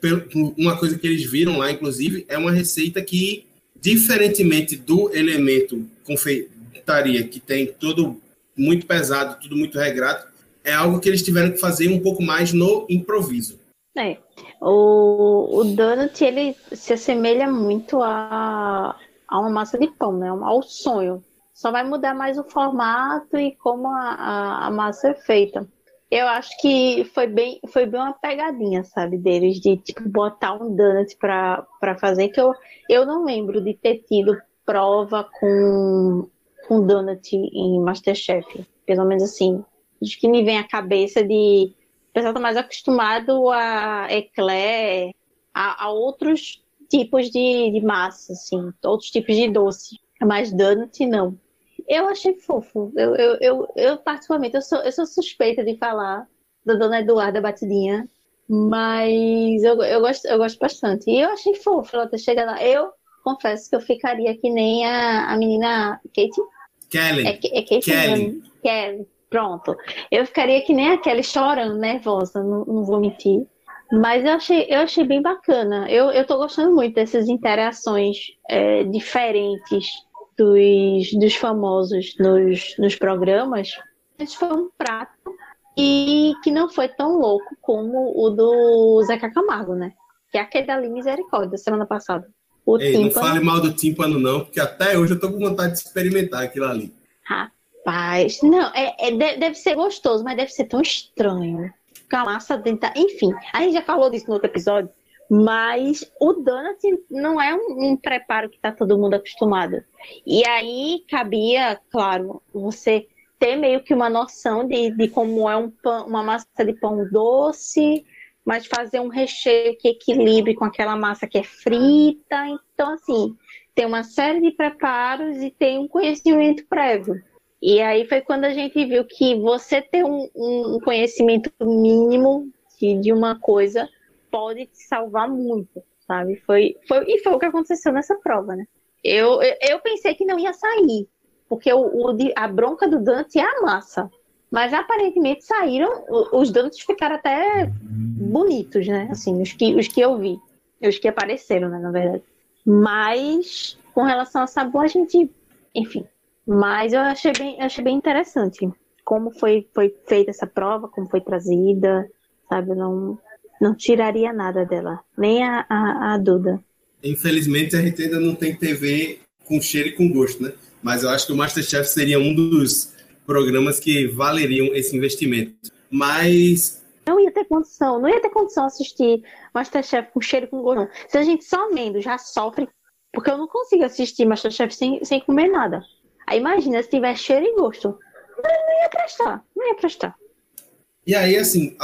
A: uma coisa que eles viram lá, inclusive, é uma receita que, diferentemente do elemento confeitaria, que tem todo muito pesado, tudo muito regrado, é algo que eles tiveram que fazer um pouco mais no improviso.
B: É. O, o donut, ele se assemelha muito a, a uma massa de pão, né? Ao sonho. Só vai mudar mais o formato e como a, a, a massa é feita. Eu acho que foi bem, foi bem uma pegadinha, sabe, deles, de tipo, botar um donut pra, fazer, que eu, eu não lembro de ter tido prova com, com donut em Masterchef. Pelo menos assim. Acho que me vem à cabeça de. O pessoal tá mais acostumado a eclair, a, a outros tipos de, de massa, assim, outros tipos de doce. Mas donut não. Eu achei fofo. Eu, eu, eu, eu, particularmente, eu sou, eu sou suspeita de falar da Dona Eduarda Batidinha, mas eu, eu, gosto, eu gosto bastante. E eu achei fofo ela ter chegado lá. Eu confesso que eu ficaria que nem a, a menina Kate.
A: Kelly.
B: É, é Kate Kelly. Kelly. Pronto. Eu ficaria que nem a Kelly chorando, nervosa, não, não vou mentir. Mas eu achei, eu achei bem bacana. Eu, eu tô gostando muito dessas interações é, diferentes dos, dos famosos nos, nos programas, esse foi um prato e que não foi tão louco como o do Zeca Camargo, né? Que é aquele ali, misericórdia, semana passada.
A: O Ei, tímpano... não fale mal do tímpano, não, porque até hoje eu tô com vontade de experimentar aquilo ali.
B: Rapaz, não, é, é deve ser gostoso, mas deve ser tão estranho. Com a massa dentro. Enfim, a gente já falou disso no outro episódio, mas o donut não é um, um preparo que está todo mundo acostumado. E aí cabia, claro, você ter meio que uma noção de, de como é um pão, uma massa de pão doce, mas fazer um recheio que equilibre com aquela massa que é frita. Então, assim, tem uma série de preparos e tem um conhecimento prévio. E aí foi quando a gente viu que você ter um, um conhecimento mínimo de, de uma coisa pode te salvar muito, sabe? Foi, foi, e foi o que aconteceu nessa prova, né? Eu, eu pensei que não ia sair, porque o, o a bronca do Dante é a massa. Mas aparentemente saíram, os Dantes ficaram até bonitos, né? Assim, os que, os que eu vi. Os que apareceram, né, na verdade. Mas, com relação ao sabor, a gente. Enfim. Mas eu achei bem, achei bem interessante como foi, foi feita essa prova, como foi trazida, sabe? Eu não, não tiraria nada dela, nem a, a, a Duda.
A: Infelizmente a gente ainda não tem TV com cheiro e com gosto, né? Mas eu acho que o Masterchef seria um dos programas que valeriam esse investimento. Mas
B: não ia ter condição, não ia ter condição assistir Masterchef com cheiro e com gosto. Não. Se a gente só vendo já sofre, porque eu não consigo assistir Masterchef sem, sem comer nada. Aí imagina se tiver cheiro e gosto. Não, não ia prestar, não ia prestar.
A: E aí, assim,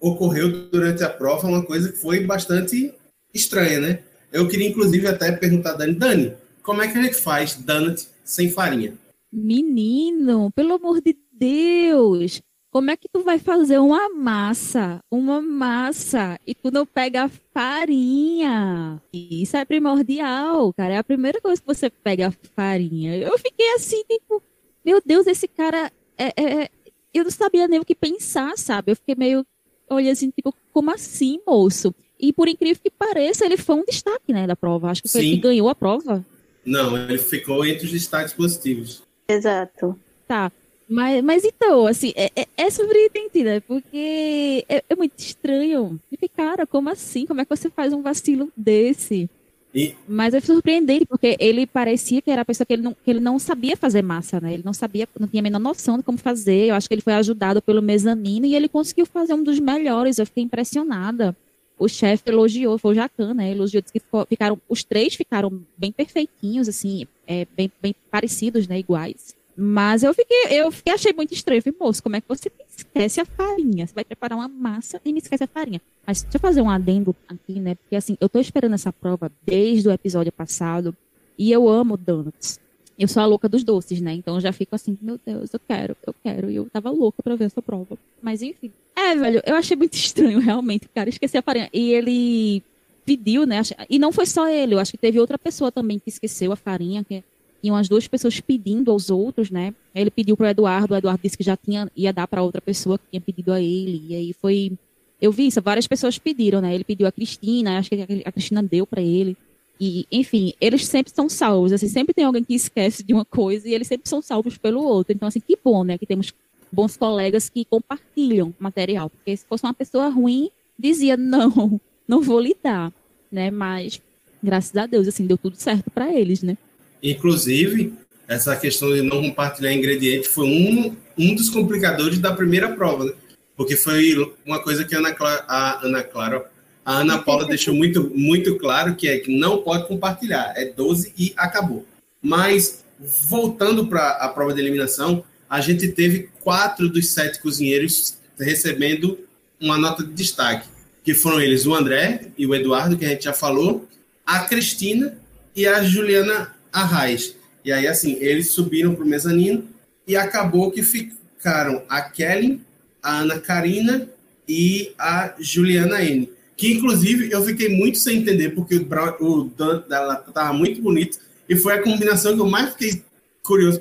A: ocorreu durante a prova uma coisa que foi bastante estranha, né? Eu queria, inclusive, até perguntar a Dani, Dani, como é que a gente faz donut sem farinha?
C: Menino, pelo amor de Deus, como é que tu vai fazer uma massa, uma massa, e tu não pega farinha? Isso é primordial, cara. É a primeira coisa que você pega a farinha. Eu fiquei assim, tipo, meu Deus, esse cara é, é, eu não sabia nem o que pensar, sabe? Eu fiquei meio olhando assim, tipo, como assim, moço? E por incrível que pareça, ele foi um destaque, né, da prova. Acho que foi Sim. ele que ganhou a prova.
A: Não, ele ficou entre os destaques positivos.
B: Exato.
C: Tá. Mas, mas então, assim, é, é, é surpreendente, né? Porque é, é muito estranho. E, cara, como assim? Como é que você faz um vacilo desse? E... Mas é surpreendente, porque ele parecia que era a pessoa que ele, não, que ele não sabia fazer massa, né? Ele não sabia, não tinha a menor noção de como fazer. Eu acho que ele foi ajudado pelo mezanino e ele conseguiu fazer um dos melhores. Eu fiquei impressionada. O chefe elogiou, foi o Jacan, né? Elogiou, disse que ficaram, os três ficaram bem perfeitinhos, assim, é, bem, bem parecidos, né? Iguais. Mas eu fiquei, eu fiquei, achei muito estranho. Eu falei, moço, como é que você esquece a farinha? Você vai preparar uma massa e me esquece a farinha. Mas deixa eu fazer um adendo aqui, né? Porque assim, eu tô esperando essa prova desde o episódio passado e eu amo donuts. eu sou a louca dos doces, né? Então eu já fico assim, meu Deus, eu quero, eu quero. E eu tava louca pra ver essa prova. Mas enfim. É, velho, eu achei muito estranho, realmente, cara. Esqueci a farinha. E ele pediu, né? E não foi só ele, eu acho que teve outra pessoa também que esqueceu a farinha, que tinham as duas pessoas pedindo aos outros, né? Ele pediu pro Eduardo, o Eduardo disse que já tinha, ia dar para outra pessoa que tinha pedido a ele. E aí foi. Eu vi isso, várias pessoas pediram, né? Ele pediu a Cristina, acho que a Cristina deu para ele. E, enfim, eles sempre são salvos. Assim, sempre tem alguém que esquece de uma coisa e eles sempre são salvos pelo outro. Então, assim, que bom, né? Que temos bons colegas que compartilham material. Porque se fosse uma pessoa ruim, dizia, não, não vou lhe dar, né? Mas, graças a Deus, assim, deu tudo certo para eles, né?
A: Inclusive, essa questão de não compartilhar ingrediente foi um, um dos complicadores da primeira prova, né? Porque foi uma coisa que a Ana a Ana Clara a Ana Paula deixou muito, muito claro que é que não pode compartilhar, é 12 e acabou. Mas, voltando para a prova de eliminação, a gente teve quatro dos sete cozinheiros recebendo uma nota de destaque, que foram eles o André e o Eduardo, que a gente já falou, a Cristina e a Juliana Arraes. E aí, assim, eles subiram para o mezanino e acabou que ficaram a Kelly, a Ana Karina e a Juliana N que inclusive eu fiquei muito sem entender, porque o, o Dante dela tava muito bonito, e foi a combinação que eu mais fiquei curioso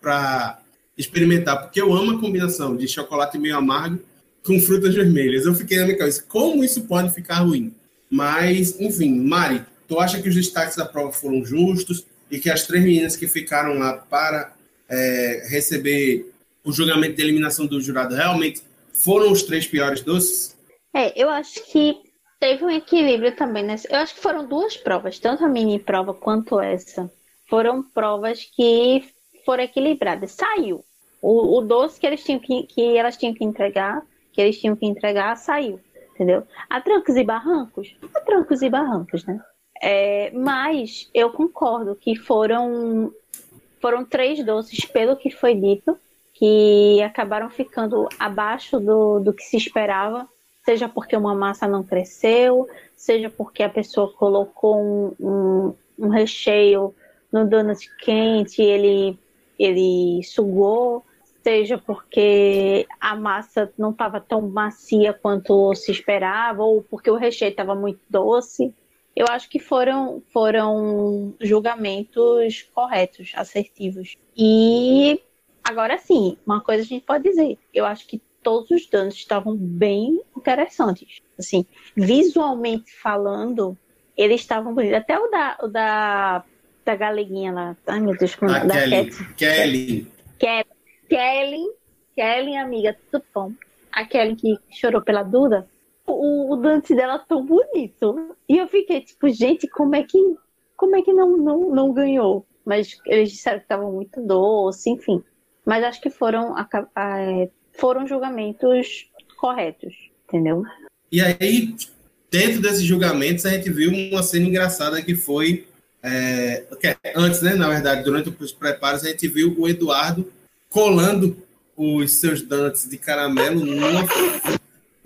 A: para experimentar, porque eu amo a combinação de chocolate meio amargo com frutas vermelhas. Eu fiquei na minha cabeça, como isso pode ficar ruim? Mas, enfim, Mari, tu acha que os destaques da prova foram justos e que as três meninas que ficaram lá para é, receber o julgamento de eliminação do jurado realmente foram os três piores doces?
B: É, eu acho que Teve um equilíbrio também, né? Eu acho que foram duas provas, tanto a mini prova quanto essa. Foram provas que foram equilibradas. Saiu. O, o doce que eles tinham que, que elas tinham que entregar, que eles tinham que entregar, saiu. Entendeu? A trancos e barrancos, a trancos e barrancos, né? É, mas eu concordo que foram foram três doces, pelo que foi dito, que acabaram ficando abaixo do, do que se esperava seja porque uma massa não cresceu, seja porque a pessoa colocou um, um, um recheio no donut quente e ele, ele sugou, seja porque a massa não estava tão macia quanto se esperava, ou porque o recheio estava muito doce. Eu acho que foram, foram julgamentos corretos, assertivos. E agora sim, uma coisa a gente pode dizer. Eu acho que todos os danos estavam bem interessantes. Assim, visualmente falando, eles estavam bonitos. Até o da, o da, da galeguinha lá. Ai, meu Deus, como
A: é? da Kelly. Kelly.
B: Kelly. Kelly. Kelly, amiga, tudo bom? A Kelly que chorou pela Duda. O, o dante dela tão bonito. E eu fiquei tipo, gente, como é que, como é que não, não, não ganhou? Mas eles disseram que estava muito doce, enfim. Mas acho que foram é, foram julgamentos corretos, entendeu?
A: E aí, dentro desses julgamentos, a gente viu uma cena engraçada que foi. É, antes, né? Na verdade, durante os preparos, a gente viu o Eduardo colando os seus donuts de caramelo numa,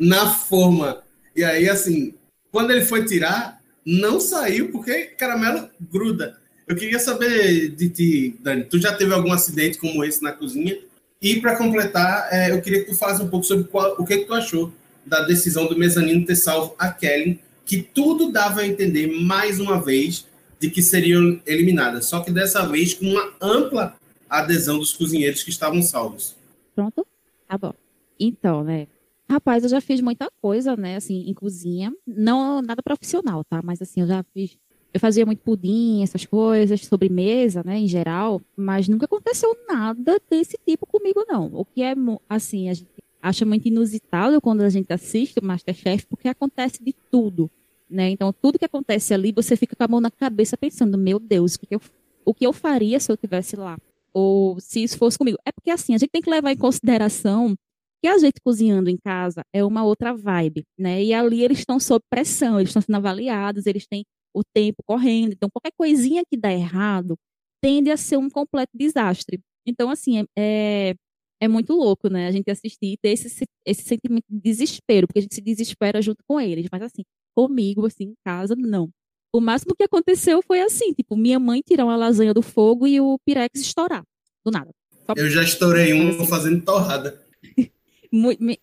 A: na forma. E aí, assim, quando ele foi tirar, não saiu porque caramelo gruda. Eu queria saber de ti, Dani, tu já teve algum acidente como esse na cozinha? E para completar, é, eu queria que tu falasse um pouco sobre qual, o que, que tu achou da decisão do mezanino ter salvo a Kelly, que tudo dava a entender mais uma vez de que seriam eliminadas, só que dessa vez com uma ampla adesão dos cozinheiros que estavam salvos.
C: Pronto? Tá bom. Então, né? Rapaz, eu já fiz muita coisa, né, assim, em cozinha. Não nada profissional, tá? Mas assim, eu já fiz eu fazia muito pudim, essas coisas, sobremesa, né, em geral, mas nunca aconteceu nada desse tipo comigo, não. O que é, assim, a gente acha muito inusitado quando a gente assiste o Masterchef, porque acontece de tudo, né? Então, tudo que acontece ali, você fica com a mão na cabeça pensando, meu Deus, o que eu, o que eu faria se eu estivesse lá? Ou se isso fosse comigo? É porque, assim, a gente tem que levar em consideração que a gente cozinhando em casa é uma outra vibe, né? E ali eles estão sob pressão, eles estão sendo avaliados, eles têm o tempo correndo. Então, qualquer coisinha que dá errado tende a ser um completo desastre. Então, assim, é, é, é muito louco, né? A gente assistir e ter esse, esse sentimento de desespero, porque a gente se desespera junto com eles. Mas, assim, comigo, assim, em casa, não. o máximo que aconteceu foi assim, tipo, minha mãe tirar uma lasanha do fogo e o pirex estourar, do nada.
A: Só... Eu já estourei um fazendo torrada.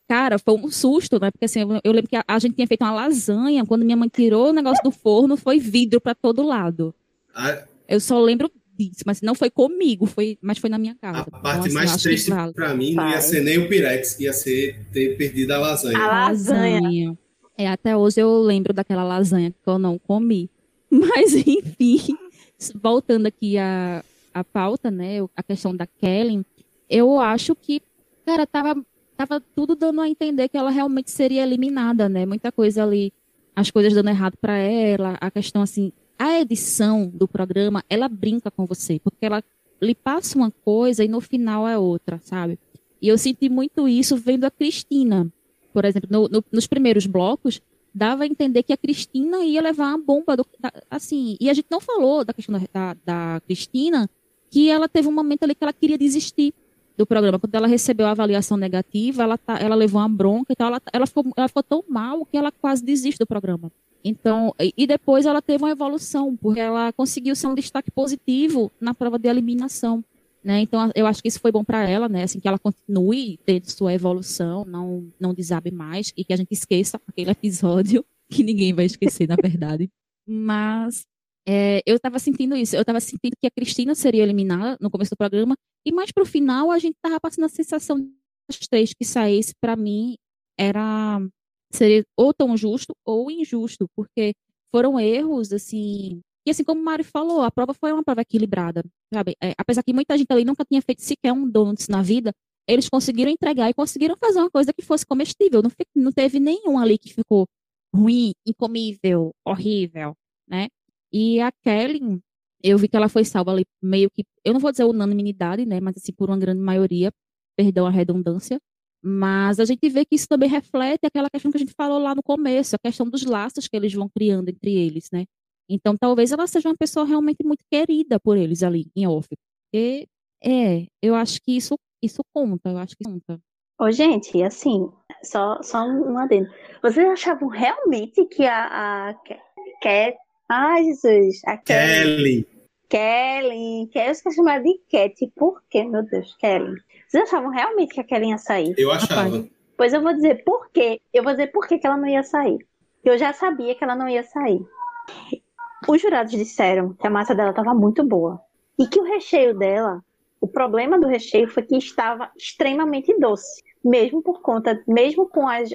C: Cara, foi um susto, né? Porque assim, eu lembro que a, a, gente tinha feito uma lasanha, quando minha mãe tirou o negócio do forno, foi vidro para todo lado. Ah. Eu só lembro disso, mas não foi comigo, foi, mas foi na minha casa.
A: A então, parte assim, mais triste vale. para mim não ia ser nem o Pirex, ia ser ter perdido a lasanha.
B: A lasanha.
C: É, até hoje eu lembro daquela lasanha que eu não comi. Mas, enfim, voltando aqui à, à pauta, né, a questão da Kelly, eu acho que, cara, tava tava tudo dando a entender que ela realmente seria eliminada, né? Muita coisa ali, as coisas dando errado para ela, a questão assim, a edição do programa, ela brinca com você, porque ela lhe passa uma coisa e no final é outra, sabe? E eu senti muito isso vendo a Cristina. Por exemplo, no, no, nos primeiros blocos, dava a entender que a Cristina ia levar uma bomba, do, da, assim, e a gente não falou da questão da, da Cristina, que ela teve um momento ali que ela queria desistir do programa. Quando ela recebeu a avaliação negativa, ela, tá, ela levou uma bronca, então ela, ela, ficou, ela ficou tão mal que ela quase desiste do programa. Então, e depois ela teve uma evolução, porque ela conseguiu ser um destaque positivo na prova de eliminação. Né? Então, eu acho que isso foi bom para ela, né? Assim, que ela continue tendo sua evolução, não, não desabe mais, e que a gente esqueça aquele episódio, que ninguém vai esquecer, na verdade. Mas é, eu estava sentindo isso. Eu estava sentindo que a Cristina seria eliminada no começo do programa, e mais para o final a gente estava passando a sensação das três que saísse, para mim, era seria ou tão justo ou injusto, porque foram erros, assim. E assim como o Mário falou, a prova foi uma prova equilibrada, sabe? É, apesar que muita gente ali nunca tinha feito sequer um donuts na vida, eles conseguiram entregar e conseguiram fazer uma coisa que fosse comestível. Não, não teve nenhum ali que ficou ruim, incomível, horrível, né? E a Kelly, eu vi que ela foi salva ali meio que, eu não vou dizer unanimidade, né, mas assim, por uma grande maioria, perdão a redundância, mas a gente vê que isso também reflete aquela questão que a gente falou lá no começo, a questão dos laços que eles vão criando entre eles, né? Então, talvez ela seja uma pessoa realmente muito querida por eles ali em off. E, é, eu acho que isso, isso conta, eu acho que conta.
B: Ô, gente, assim, só, só um adendo. Vocês achavam realmente que a, a Cat Ai, Jesus. A
A: Kelly.
B: Kelly. Kelly. Eu esqueci chamar de Cat. Por quê, meu Deus? Kelly. Vocês achavam realmente que a Kelly ia sair?
A: Eu achava.
B: Pois eu vou dizer por quê. Eu vou dizer por quê que ela não ia sair. Eu já sabia que ela não ia sair. Os jurados disseram que a massa dela estava muito boa. E que o recheio dela, o problema do recheio foi que estava extremamente doce. Mesmo por conta, mesmo com as,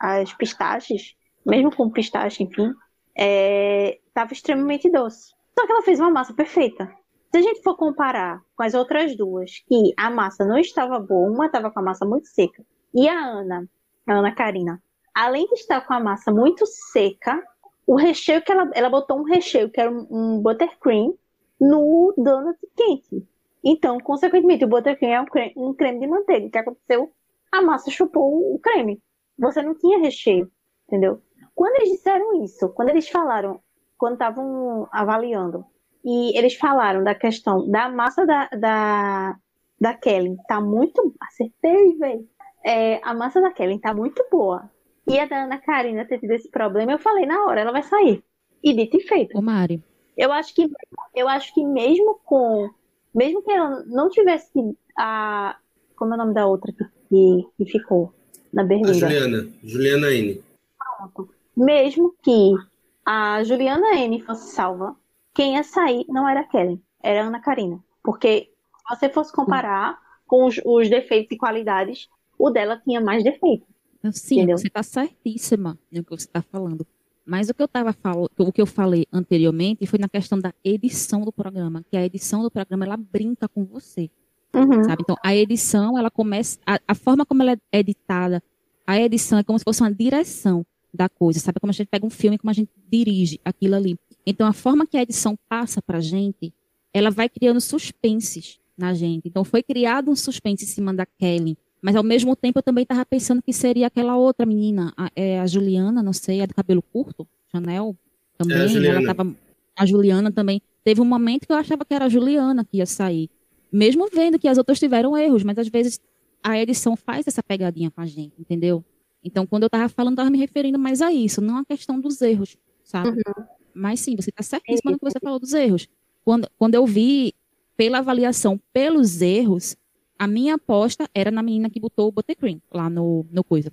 B: as pistaches, mesmo com pistache, enfim, estava é, extremamente doce. Só que ela fez uma massa perfeita. Se a gente for comparar com as outras duas, que a massa não estava boa, uma estava com a massa muito seca, e a Ana, a Ana Karina, além de estar com a massa muito seca, o recheio que ela, ela botou um recheio que era um, um buttercream no donut quente. Então, consequentemente, o buttercream é um creme, um creme de manteiga. O que aconteceu? A massa chupou o creme. Você não tinha recheio, entendeu? Quando eles disseram isso, quando eles falaram, quando estavam avaliando, e eles falaram da questão da massa da, da, da Kelly tá muito. Acertei, velho. É, a massa da Kelly tá muito boa. E a da Ana Karina ter tido esse problema, eu falei na hora, ela vai sair. E dito e feito.
C: Ô, Mari.
B: Eu acho que, eu acho que mesmo com. Mesmo que ela não tivesse a. Como é o nome da outra que, que ficou na berlinda? A
A: Juliana. Juliana N.
B: Pronto mesmo que a Juliana N fosse salva, quem ia sair não era a Kelly, era a Ana Karina. Porque se você fosse comparar com os, os defeitos e qualidades, o dela tinha mais defeitos.
C: Sim, entendeu? você está certíssima no que você está falando. Mas o que eu tava falando, o que eu falei anteriormente foi na questão da edição do programa, que a edição do programa ela brinca com você. Uhum. Sabe? Então, a edição, ela começa. A, a, forma como ela é editada, a edição é como se fosse uma direção da coisa, sabe? Como a gente pega um filme, como a gente dirige aquilo ali. Então, a forma que a edição passa para a gente, ela vai criando suspenses na gente. Então, foi criado um suspense em cima da Kelly, mas ao mesmo tempo eu também estava pensando que seria aquela outra menina, a, é, a Juliana, não sei, a de cabelo curto, Chanel, também. É a, Juliana. Ela tava, a Juliana também. Teve um momento que eu achava que era a Juliana que ia sair. Mesmo vendo que as outras tiveram erros, mas às vezes a edição faz essa pegadinha com a gente, entendeu? Então, quando eu estava falando, estava me referindo mais a isso, não a questão dos erros, sabe? Uhum. Mas sim, você está certíssima no que você falou dos erros. Quando, quando eu vi pela avaliação pelos erros, a minha aposta era na menina que botou o buttercream lá no, no coisa.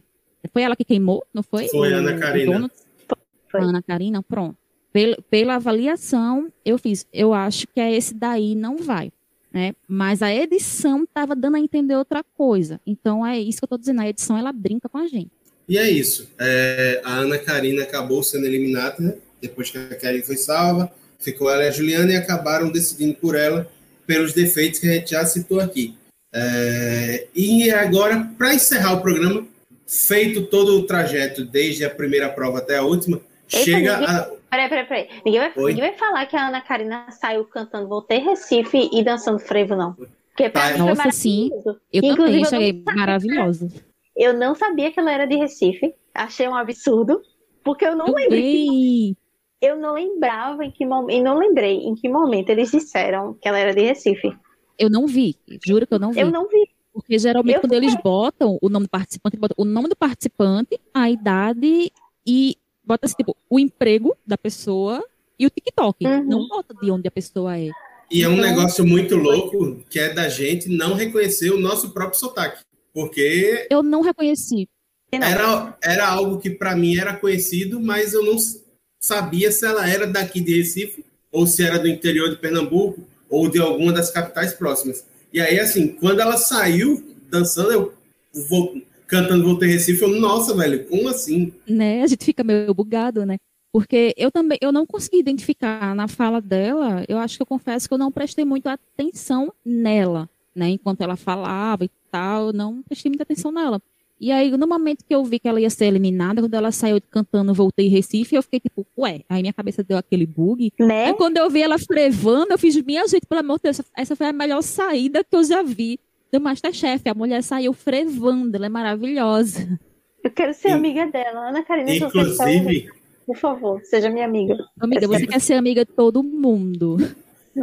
C: Foi ela que queimou, não foi?
A: Foi a Ana Karina.
C: Foi. Ana Karina, pronto. Pela, pela avaliação, eu fiz. Eu acho que é esse daí não vai. Né? Mas a edição estava dando a entender outra coisa. Então é isso que eu estou dizendo. A edição ela brinca com a gente.
A: E é isso. É, a Ana Karina acabou sendo eliminada, né? depois que a Kelly foi salva. Ficou ela e a Juliana e acabaram decidindo por ela pelos defeitos que a gente já citou aqui. É, e agora, para encerrar o programa, feito todo o trajeto, desde a primeira prova até a última, Eita, chega
B: ninguém...
A: a.
B: Peraí, peraí, peraí. Ninguém vai, ninguém vai falar que a Ana Karina saiu cantando Voltei Recife e dançando frevo, não.
C: Porque pra tá. Nossa, sim. Eu Inclusive, também achei maravilhoso.
B: Eu não sabia que ela era de Recife. Achei um absurdo. Porque eu não eu lembrei. Eu não lembrava em que momento. E não lembrei em que momento eles disseram que ela era de Recife.
C: Eu não vi. Juro que eu não vi.
B: Eu não vi.
C: Porque geralmente eu quando eles botam o nome do participante, botam o nome do participante, a idade e bota assim, tipo, o emprego da pessoa e o TikTok. Uhum. Não bota de onde a pessoa é.
A: E então, é um negócio muito louco que é da gente não reconhecer o nosso próprio sotaque. Porque.
C: Eu não reconheci.
A: Era, era algo que para mim era conhecido, mas eu não sabia se ela era daqui de Recife, ou se era do interior de Pernambuco, ou de alguma das capitais próximas. E aí, assim, quando ela saiu dançando, eu vou, cantando Voltei Recife, eu, nossa, velho, como assim?
C: Né, a gente fica meio bugado, né? Porque eu também, eu não consegui identificar na fala dela, eu acho que eu confesso que eu não prestei muita atenção nela, né? Enquanto ela falava e tal, eu não prestei muita atenção nela. E aí, no momento que eu vi que ela ia ser eliminada, quando ela saiu cantando Voltei Recife, eu fiquei tipo, ué, aí minha cabeça deu aquele bug. Né? Aí quando eu vi ela frevando, eu fiz, minha gente, pelo amor de Deus, essa foi a melhor saída que eu já vi do Masterchef. A mulher saiu frevando, ela é maravilhosa.
B: Eu quero ser amiga dela. Ana Karina,
A: Inclusive...
B: Por favor, seja minha amiga.
C: Amiga, você quer ser amiga de todo mundo.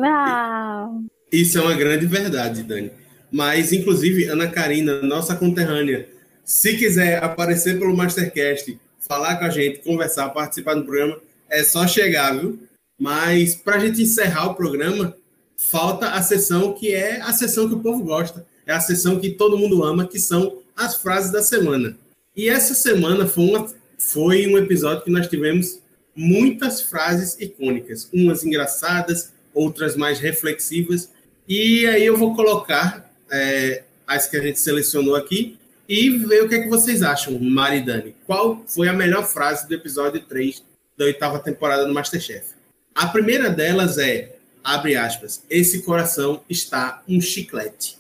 B: Ah.
A: Isso é uma grande verdade, Dani. Mas, inclusive, Ana Karina, nossa conterrânea, se quiser aparecer pelo Mastercast, falar com a gente, conversar, participar do programa, é só chegar, viu? Mas para a gente encerrar o programa, falta a sessão que é a sessão que o povo gosta, é a sessão que todo mundo ama, que são as frases da semana. E essa semana foi, uma, foi um episódio que nós tivemos muitas frases icônicas, umas engraçadas, outras mais reflexivas. E aí eu vou colocar é, as que a gente selecionou aqui e ver o que, é que vocês acham, e Dani. Qual foi a melhor frase do episódio 3 da oitava temporada do Masterchef? A primeira delas é, abre aspas, esse coração está um chiclete.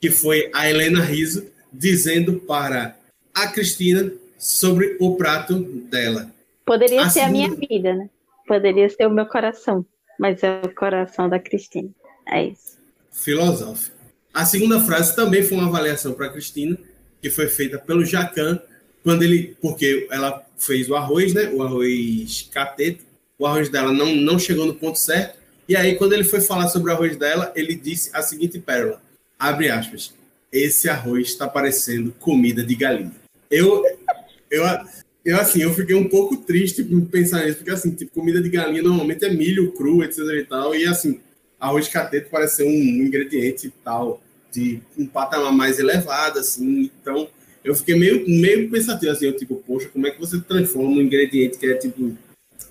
A: Que foi a Helena Riso dizendo para a Cristina sobre o prato dela.
B: Poderia a ser segunda... a minha vida, né? Poderia ser o meu coração, mas é o coração da Cristina. É isso.
A: Filosófico. A segunda frase também foi uma avaliação para Cristina, que foi feita pelo Jacan, quando ele, porque ela fez o arroz, né? O arroz cateto. O arroz dela não, não chegou no ponto certo. E aí, quando ele foi falar sobre o arroz dela, ele disse a seguinte pérola: abre aspas. Esse arroz está parecendo comida de galinha. Eu, eu, eu, assim, eu fiquei um pouco triste por pensar nisso, porque, assim, tipo, comida de galinha normalmente é milho cru, etc e tal, e, assim, arroz cateto parece ser um ingrediente tal de um patamar mais elevado, assim. Então, eu fiquei meio, meio pensativo, assim, eu, tipo, poxa, como é que você transforma um ingrediente que é, tipo,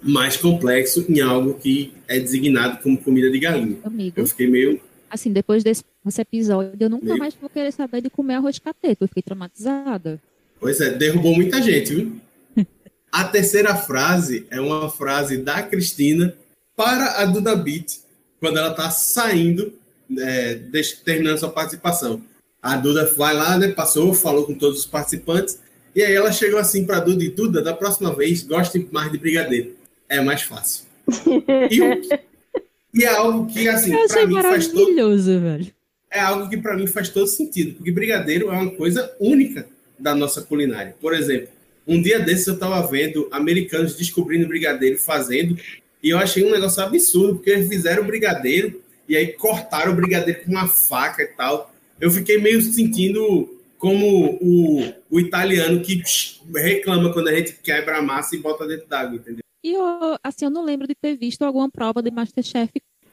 A: mais complexo em algo que é designado como comida de galinha? Amigo, eu fiquei meio...
C: Assim, depois desse, desse episódio, eu nunca meio... mais vou querer saber de comer arroz cateto. Eu fiquei traumatizada.
A: Pois é, derrubou muita gente, viu? A terceira frase é uma frase da Cristina para a Duda Beat, quando ela está saindo é, terminando sua participação. A Duda vai lá, né, passou, falou com todos os participantes, e aí ela chegou assim para Duda e Duda, da próxima vez, goste mais de brigadeiro. É mais fácil. E, o, e é algo que, assim, para mim faz todo...
C: velho.
A: É algo que para mim faz todo sentido, porque brigadeiro é uma coisa única da nossa culinária. Por exemplo, um dia desses eu estava vendo americanos descobrindo brigadeiro fazendo, e eu achei um negócio absurdo, porque eles fizeram brigadeiro e aí cortaram o brigadeiro com uma faca e tal. Eu fiquei meio sentindo como o, o italiano que reclama quando a gente quebra a massa e bota dentro d'água, entendeu?
C: E eu, assim, eu não lembro de ter visto alguma prova de Masterchef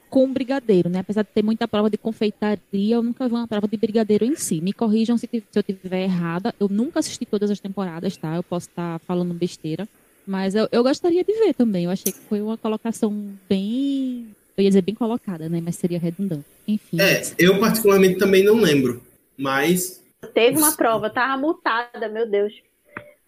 C: com brigadeiro, né? Apesar de ter muita prova de confeitaria, eu nunca vi uma prova de brigadeiro em si. Me corrijam se, se eu estiver errada. Eu nunca assisti todas as temporadas, tá? Eu posso estar falando besteira. Mas eu, eu gostaria de ver também. Eu achei que foi uma colocação bem. Eu ia dizer bem colocada, né? Mas seria redundante. Enfim.
A: É, eu particularmente também não lembro. Mas.
B: Teve uma prova, tava multada, meu Deus.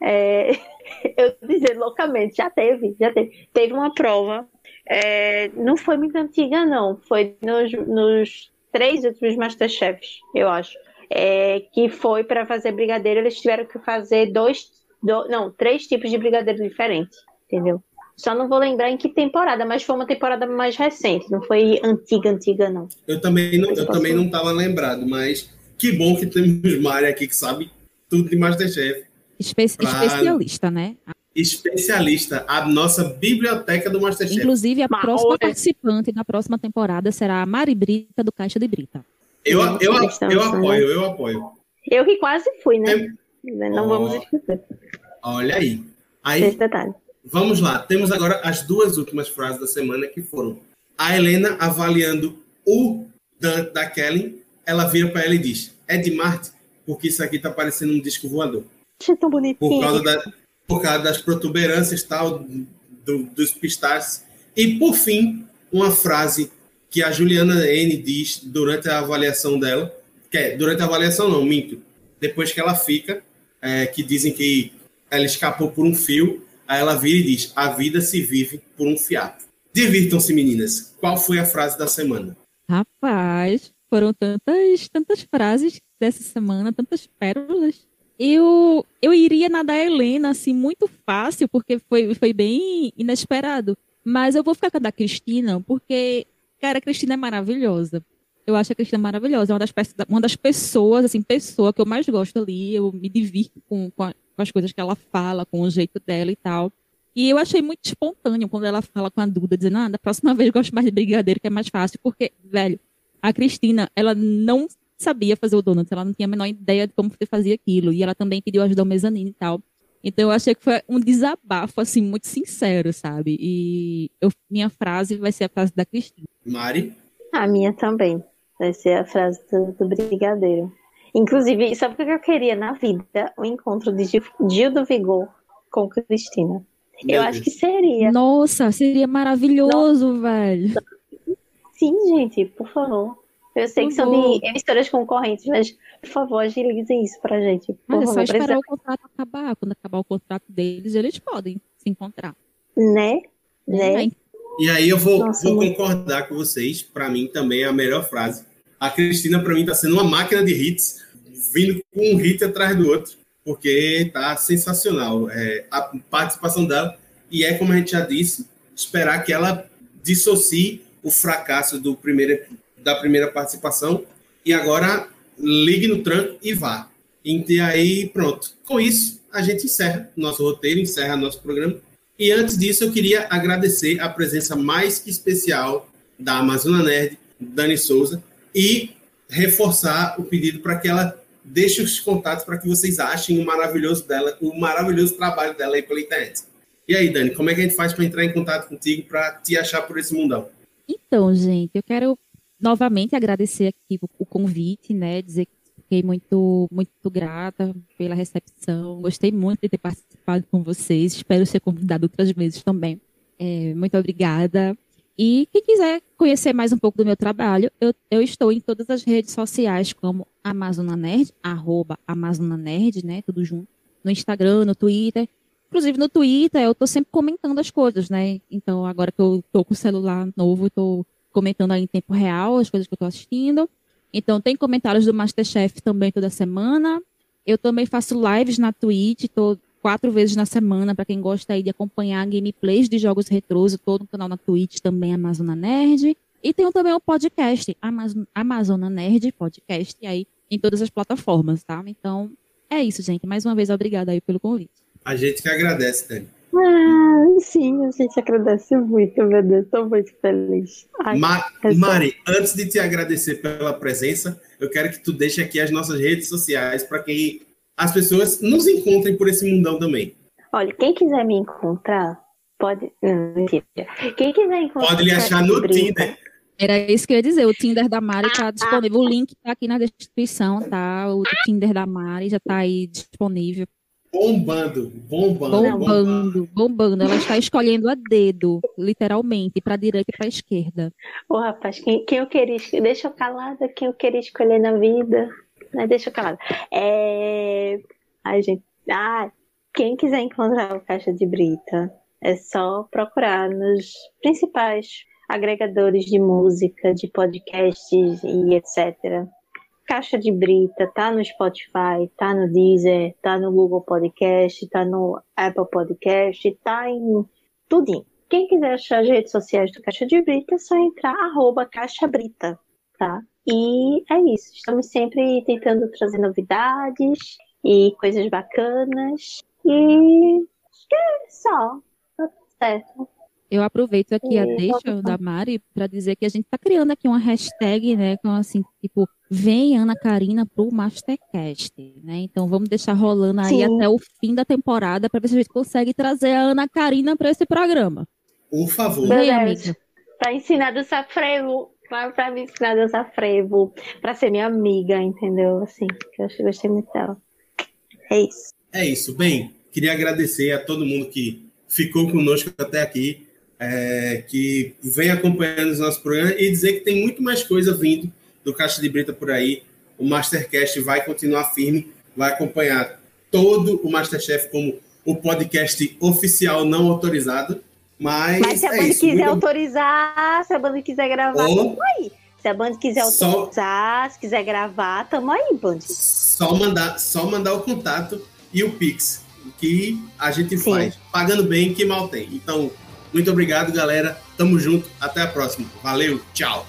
B: É, eu dizer loucamente, já teve, já teve. Teve uma prova é, não foi muito antiga, não. Foi nos, nos três últimos Masterchefs, eu acho. É, que foi para fazer brigadeiro, eles tiveram que fazer dois, do, não, três tipos de brigadeiro diferentes, entendeu? Só não vou lembrar em que temporada, mas foi uma temporada mais recente, não foi antiga, antiga, não.
A: Eu também não, eu também não estava lembrado, mas que bom que temos Mari aqui que sabe tudo de Masterchef.
C: Espe pra... Especialista, né?
A: especialista, a nossa biblioteca do Masterchef.
C: Inclusive, a Mas, próxima participante da próxima temporada será a Mari Brita, do Caixa de Brita.
A: Eu, eu, eu, eu apoio, eu apoio.
B: Eu que quase fui, né? É... Não oh, vamos esquecer.
A: Olha aí. Aí, vamos lá. Temos agora as duas últimas frases da semana que foram a Helena avaliando o Dante da Kelly. Ela vira para ela e diz: É de Marte, porque isso aqui tá parecendo um disco voador.
B: Achei tão bonitinho.
A: Por causa da, por causa das protuberâncias tal, do, dos pistaches. E, por fim, uma frase que a Juliana N diz durante a avaliação dela, que é, durante a avaliação não, minto, depois que ela fica, é, que dizem que ela escapou por um fio, aí ela vira e diz, a vida se vive por um fiapo. Divirtam-se, meninas. Qual foi a frase da semana?
C: Rapaz, foram tantas, tantas frases dessa semana, tantas pérolas eu, eu iria na da Helena, assim, muito fácil, porque foi, foi bem inesperado. Mas eu vou ficar com a da Cristina, porque, cara, a Cristina é maravilhosa. Eu acho a Cristina maravilhosa. É uma das, uma das pessoas, assim, pessoa que eu mais gosto ali. Eu me divirto com, com, a, com as coisas que ela fala, com o jeito dela e tal. E eu achei muito espontâneo quando ela fala com a Duda, dizendo, ah, da próxima vez eu gosto mais de brigadeiro, que é mais fácil. Porque, velho, a Cristina, ela não sabia fazer o donut, ela não tinha a menor ideia de como você fazia aquilo. E ela também pediu ajuda ao mezanino e tal. Então eu achei que foi um desabafo, assim, muito sincero, sabe? E eu, minha frase vai ser a frase da Cristina.
A: Mari?
B: A minha também. Vai ser a frase do, do Brigadeiro. Inclusive, sabe o que eu queria na vida? O encontro de Gil, Gil do Vigor com Cristina. Meu eu Deus. acho que seria.
C: Nossa, seria maravilhoso, Nossa. velho.
B: Sim, gente, por favor. Eu sei que são de emissoras concorrentes, mas, por favor, agilizem isso pra gente.
C: Mas é só esperar precisa... o contrato acabar. Quando acabar o contrato deles, eles podem se encontrar.
B: Né? Né?
A: É. E aí eu vou, Nossa, vou concordar com vocês. Para mim também é a melhor frase. A Cristina, para mim, tá sendo uma máquina de hits, vindo com um hit atrás do outro, porque tá sensacional. É, a participação dela, e é como a gente já disse, esperar que ela dissocie o fracasso do primeiro da primeira participação. E agora ligue no tranco e vá. E aí, pronto. Com isso, a gente encerra nosso roteiro, encerra nosso programa. E antes disso, eu queria agradecer a presença mais que especial da Amazona Nerd, Dani Souza, e reforçar o pedido para que ela deixe os contatos para que vocês achem o maravilhoso dela, o maravilhoso trabalho dela aí pela internet. E aí, Dani, como é que a gente faz para entrar em contato contigo para te achar por esse mundão?
C: Então, gente, eu quero novamente agradecer aqui o convite, né? Dizer que fiquei muito, muito grata pela recepção. Gostei muito de ter participado com vocês. Espero ser convidada outras vezes também. É, muito obrigada. E quem quiser conhecer mais um pouco do meu trabalho, eu, eu estou em todas as redes sociais, como Amazona Nerd, arroba Amazona Nerd, né? Tudo junto. No Instagram, no Twitter. Inclusive no Twitter, eu estou sempre comentando as coisas, né? Então, agora que eu estou com o celular novo, estou comentando aí em tempo real as coisas que eu estou assistindo. Então, tem comentários do Masterchef também toda semana. Eu também faço lives na Twitch, tô quatro vezes na semana, para quem gosta aí de acompanhar gameplays de jogos retrôs, todo no canal na Twitch também, Amazona Nerd. E tenho também o podcast, Amazon, Amazona Nerd Podcast, aí em todas as plataformas, tá? Então, é isso, gente. Mais uma vez, obrigada aí pelo convite.
A: A gente que agradece, Tânia.
B: Ah, sim, a gente agradece muito, meu Deus, estou muito feliz.
A: Ai, Ma é Mari, antes de te agradecer pela presença, eu quero que tu deixe aqui as nossas redes sociais para que as pessoas nos encontrem por esse mundão também.
B: Olha, quem quiser me encontrar, Pode. Não, mentira. Quem quiser encontrar.
A: Pode lhe achar no Tinder.
C: Era isso que eu ia dizer. O Tinder da Mari está disponível. O link está aqui na descrição, tá? O Tinder da Mari já está aí disponível.
A: Bombando, bombando, bombando.
C: Bombando, bombando. Ela está escolhendo a dedo, literalmente, para a direita e para a esquerda.
B: Ô, rapaz, quem, quem eu queria. Deixa eu calada, quem eu queria escolher na vida. Né? Deixa eu calada. É. Ai, gente. Ah, quem quiser encontrar o Caixa de Brita, é só procurar nos principais agregadores de música, de podcasts e etc. Caixa de Brita, tá no Spotify, tá no Deezer, tá no Google Podcast, tá no Apple Podcast, tá em tudinho. Quem quiser achar as redes sociais do Caixa de Brita, é só entrar arroba Caixa Brita, tá? E é isso. Estamos sempre tentando trazer novidades e coisas bacanas. E é só. Tá tudo certo.
C: Eu aproveito aqui a
B: E
C: deixa
B: pode
C: da Mari para dizer que a gente está criando aqui uma hashtag, né, com assim, tipo, vem Ana Karina pro Mastercast, né? Então vamos deixar rolando aí
B: Sim.
C: até o fim da temporada para ver se a gente consegue trazer a Ana Karina para esse programa.
A: Por favor.
C: Vem,
B: Beleza.
C: amiga.
B: Pra ensinar a dançar frevo. Pra, pra me ensinar a dançar frevo. Pra ser minha amiga, entendeu? Assim, que eu gostei muito dela. É isso.
A: É isso. Bem, queria agradecer a todo mundo que ficou conosco até aqui, é, que vem acompanhando os nossos programas e dizer que tem muito mais coisa vindo do Caixa de Brita por aí. O Mastercast vai continuar firme, vai acompanhar todo o Masterchef como o podcast oficial não autorizado. Mas,
B: Mas se a
A: é
B: banda
A: isso.
B: quiser
A: Muito-
B: autorizar, se a banda quiser gravar,
A: Ou-
B: tamo aí. Se a banda quiser
A: Só-
B: autorizar, se quiser gravar, tamo aí, band.
A: Só mandar, só mandar o contato e o Pix, que a gente
B: Sim.
A: faz. Pagando bem, que mal tem. Então, muito obrigado, galera. Tamo junto. Até a próxima. Valeu, tchau.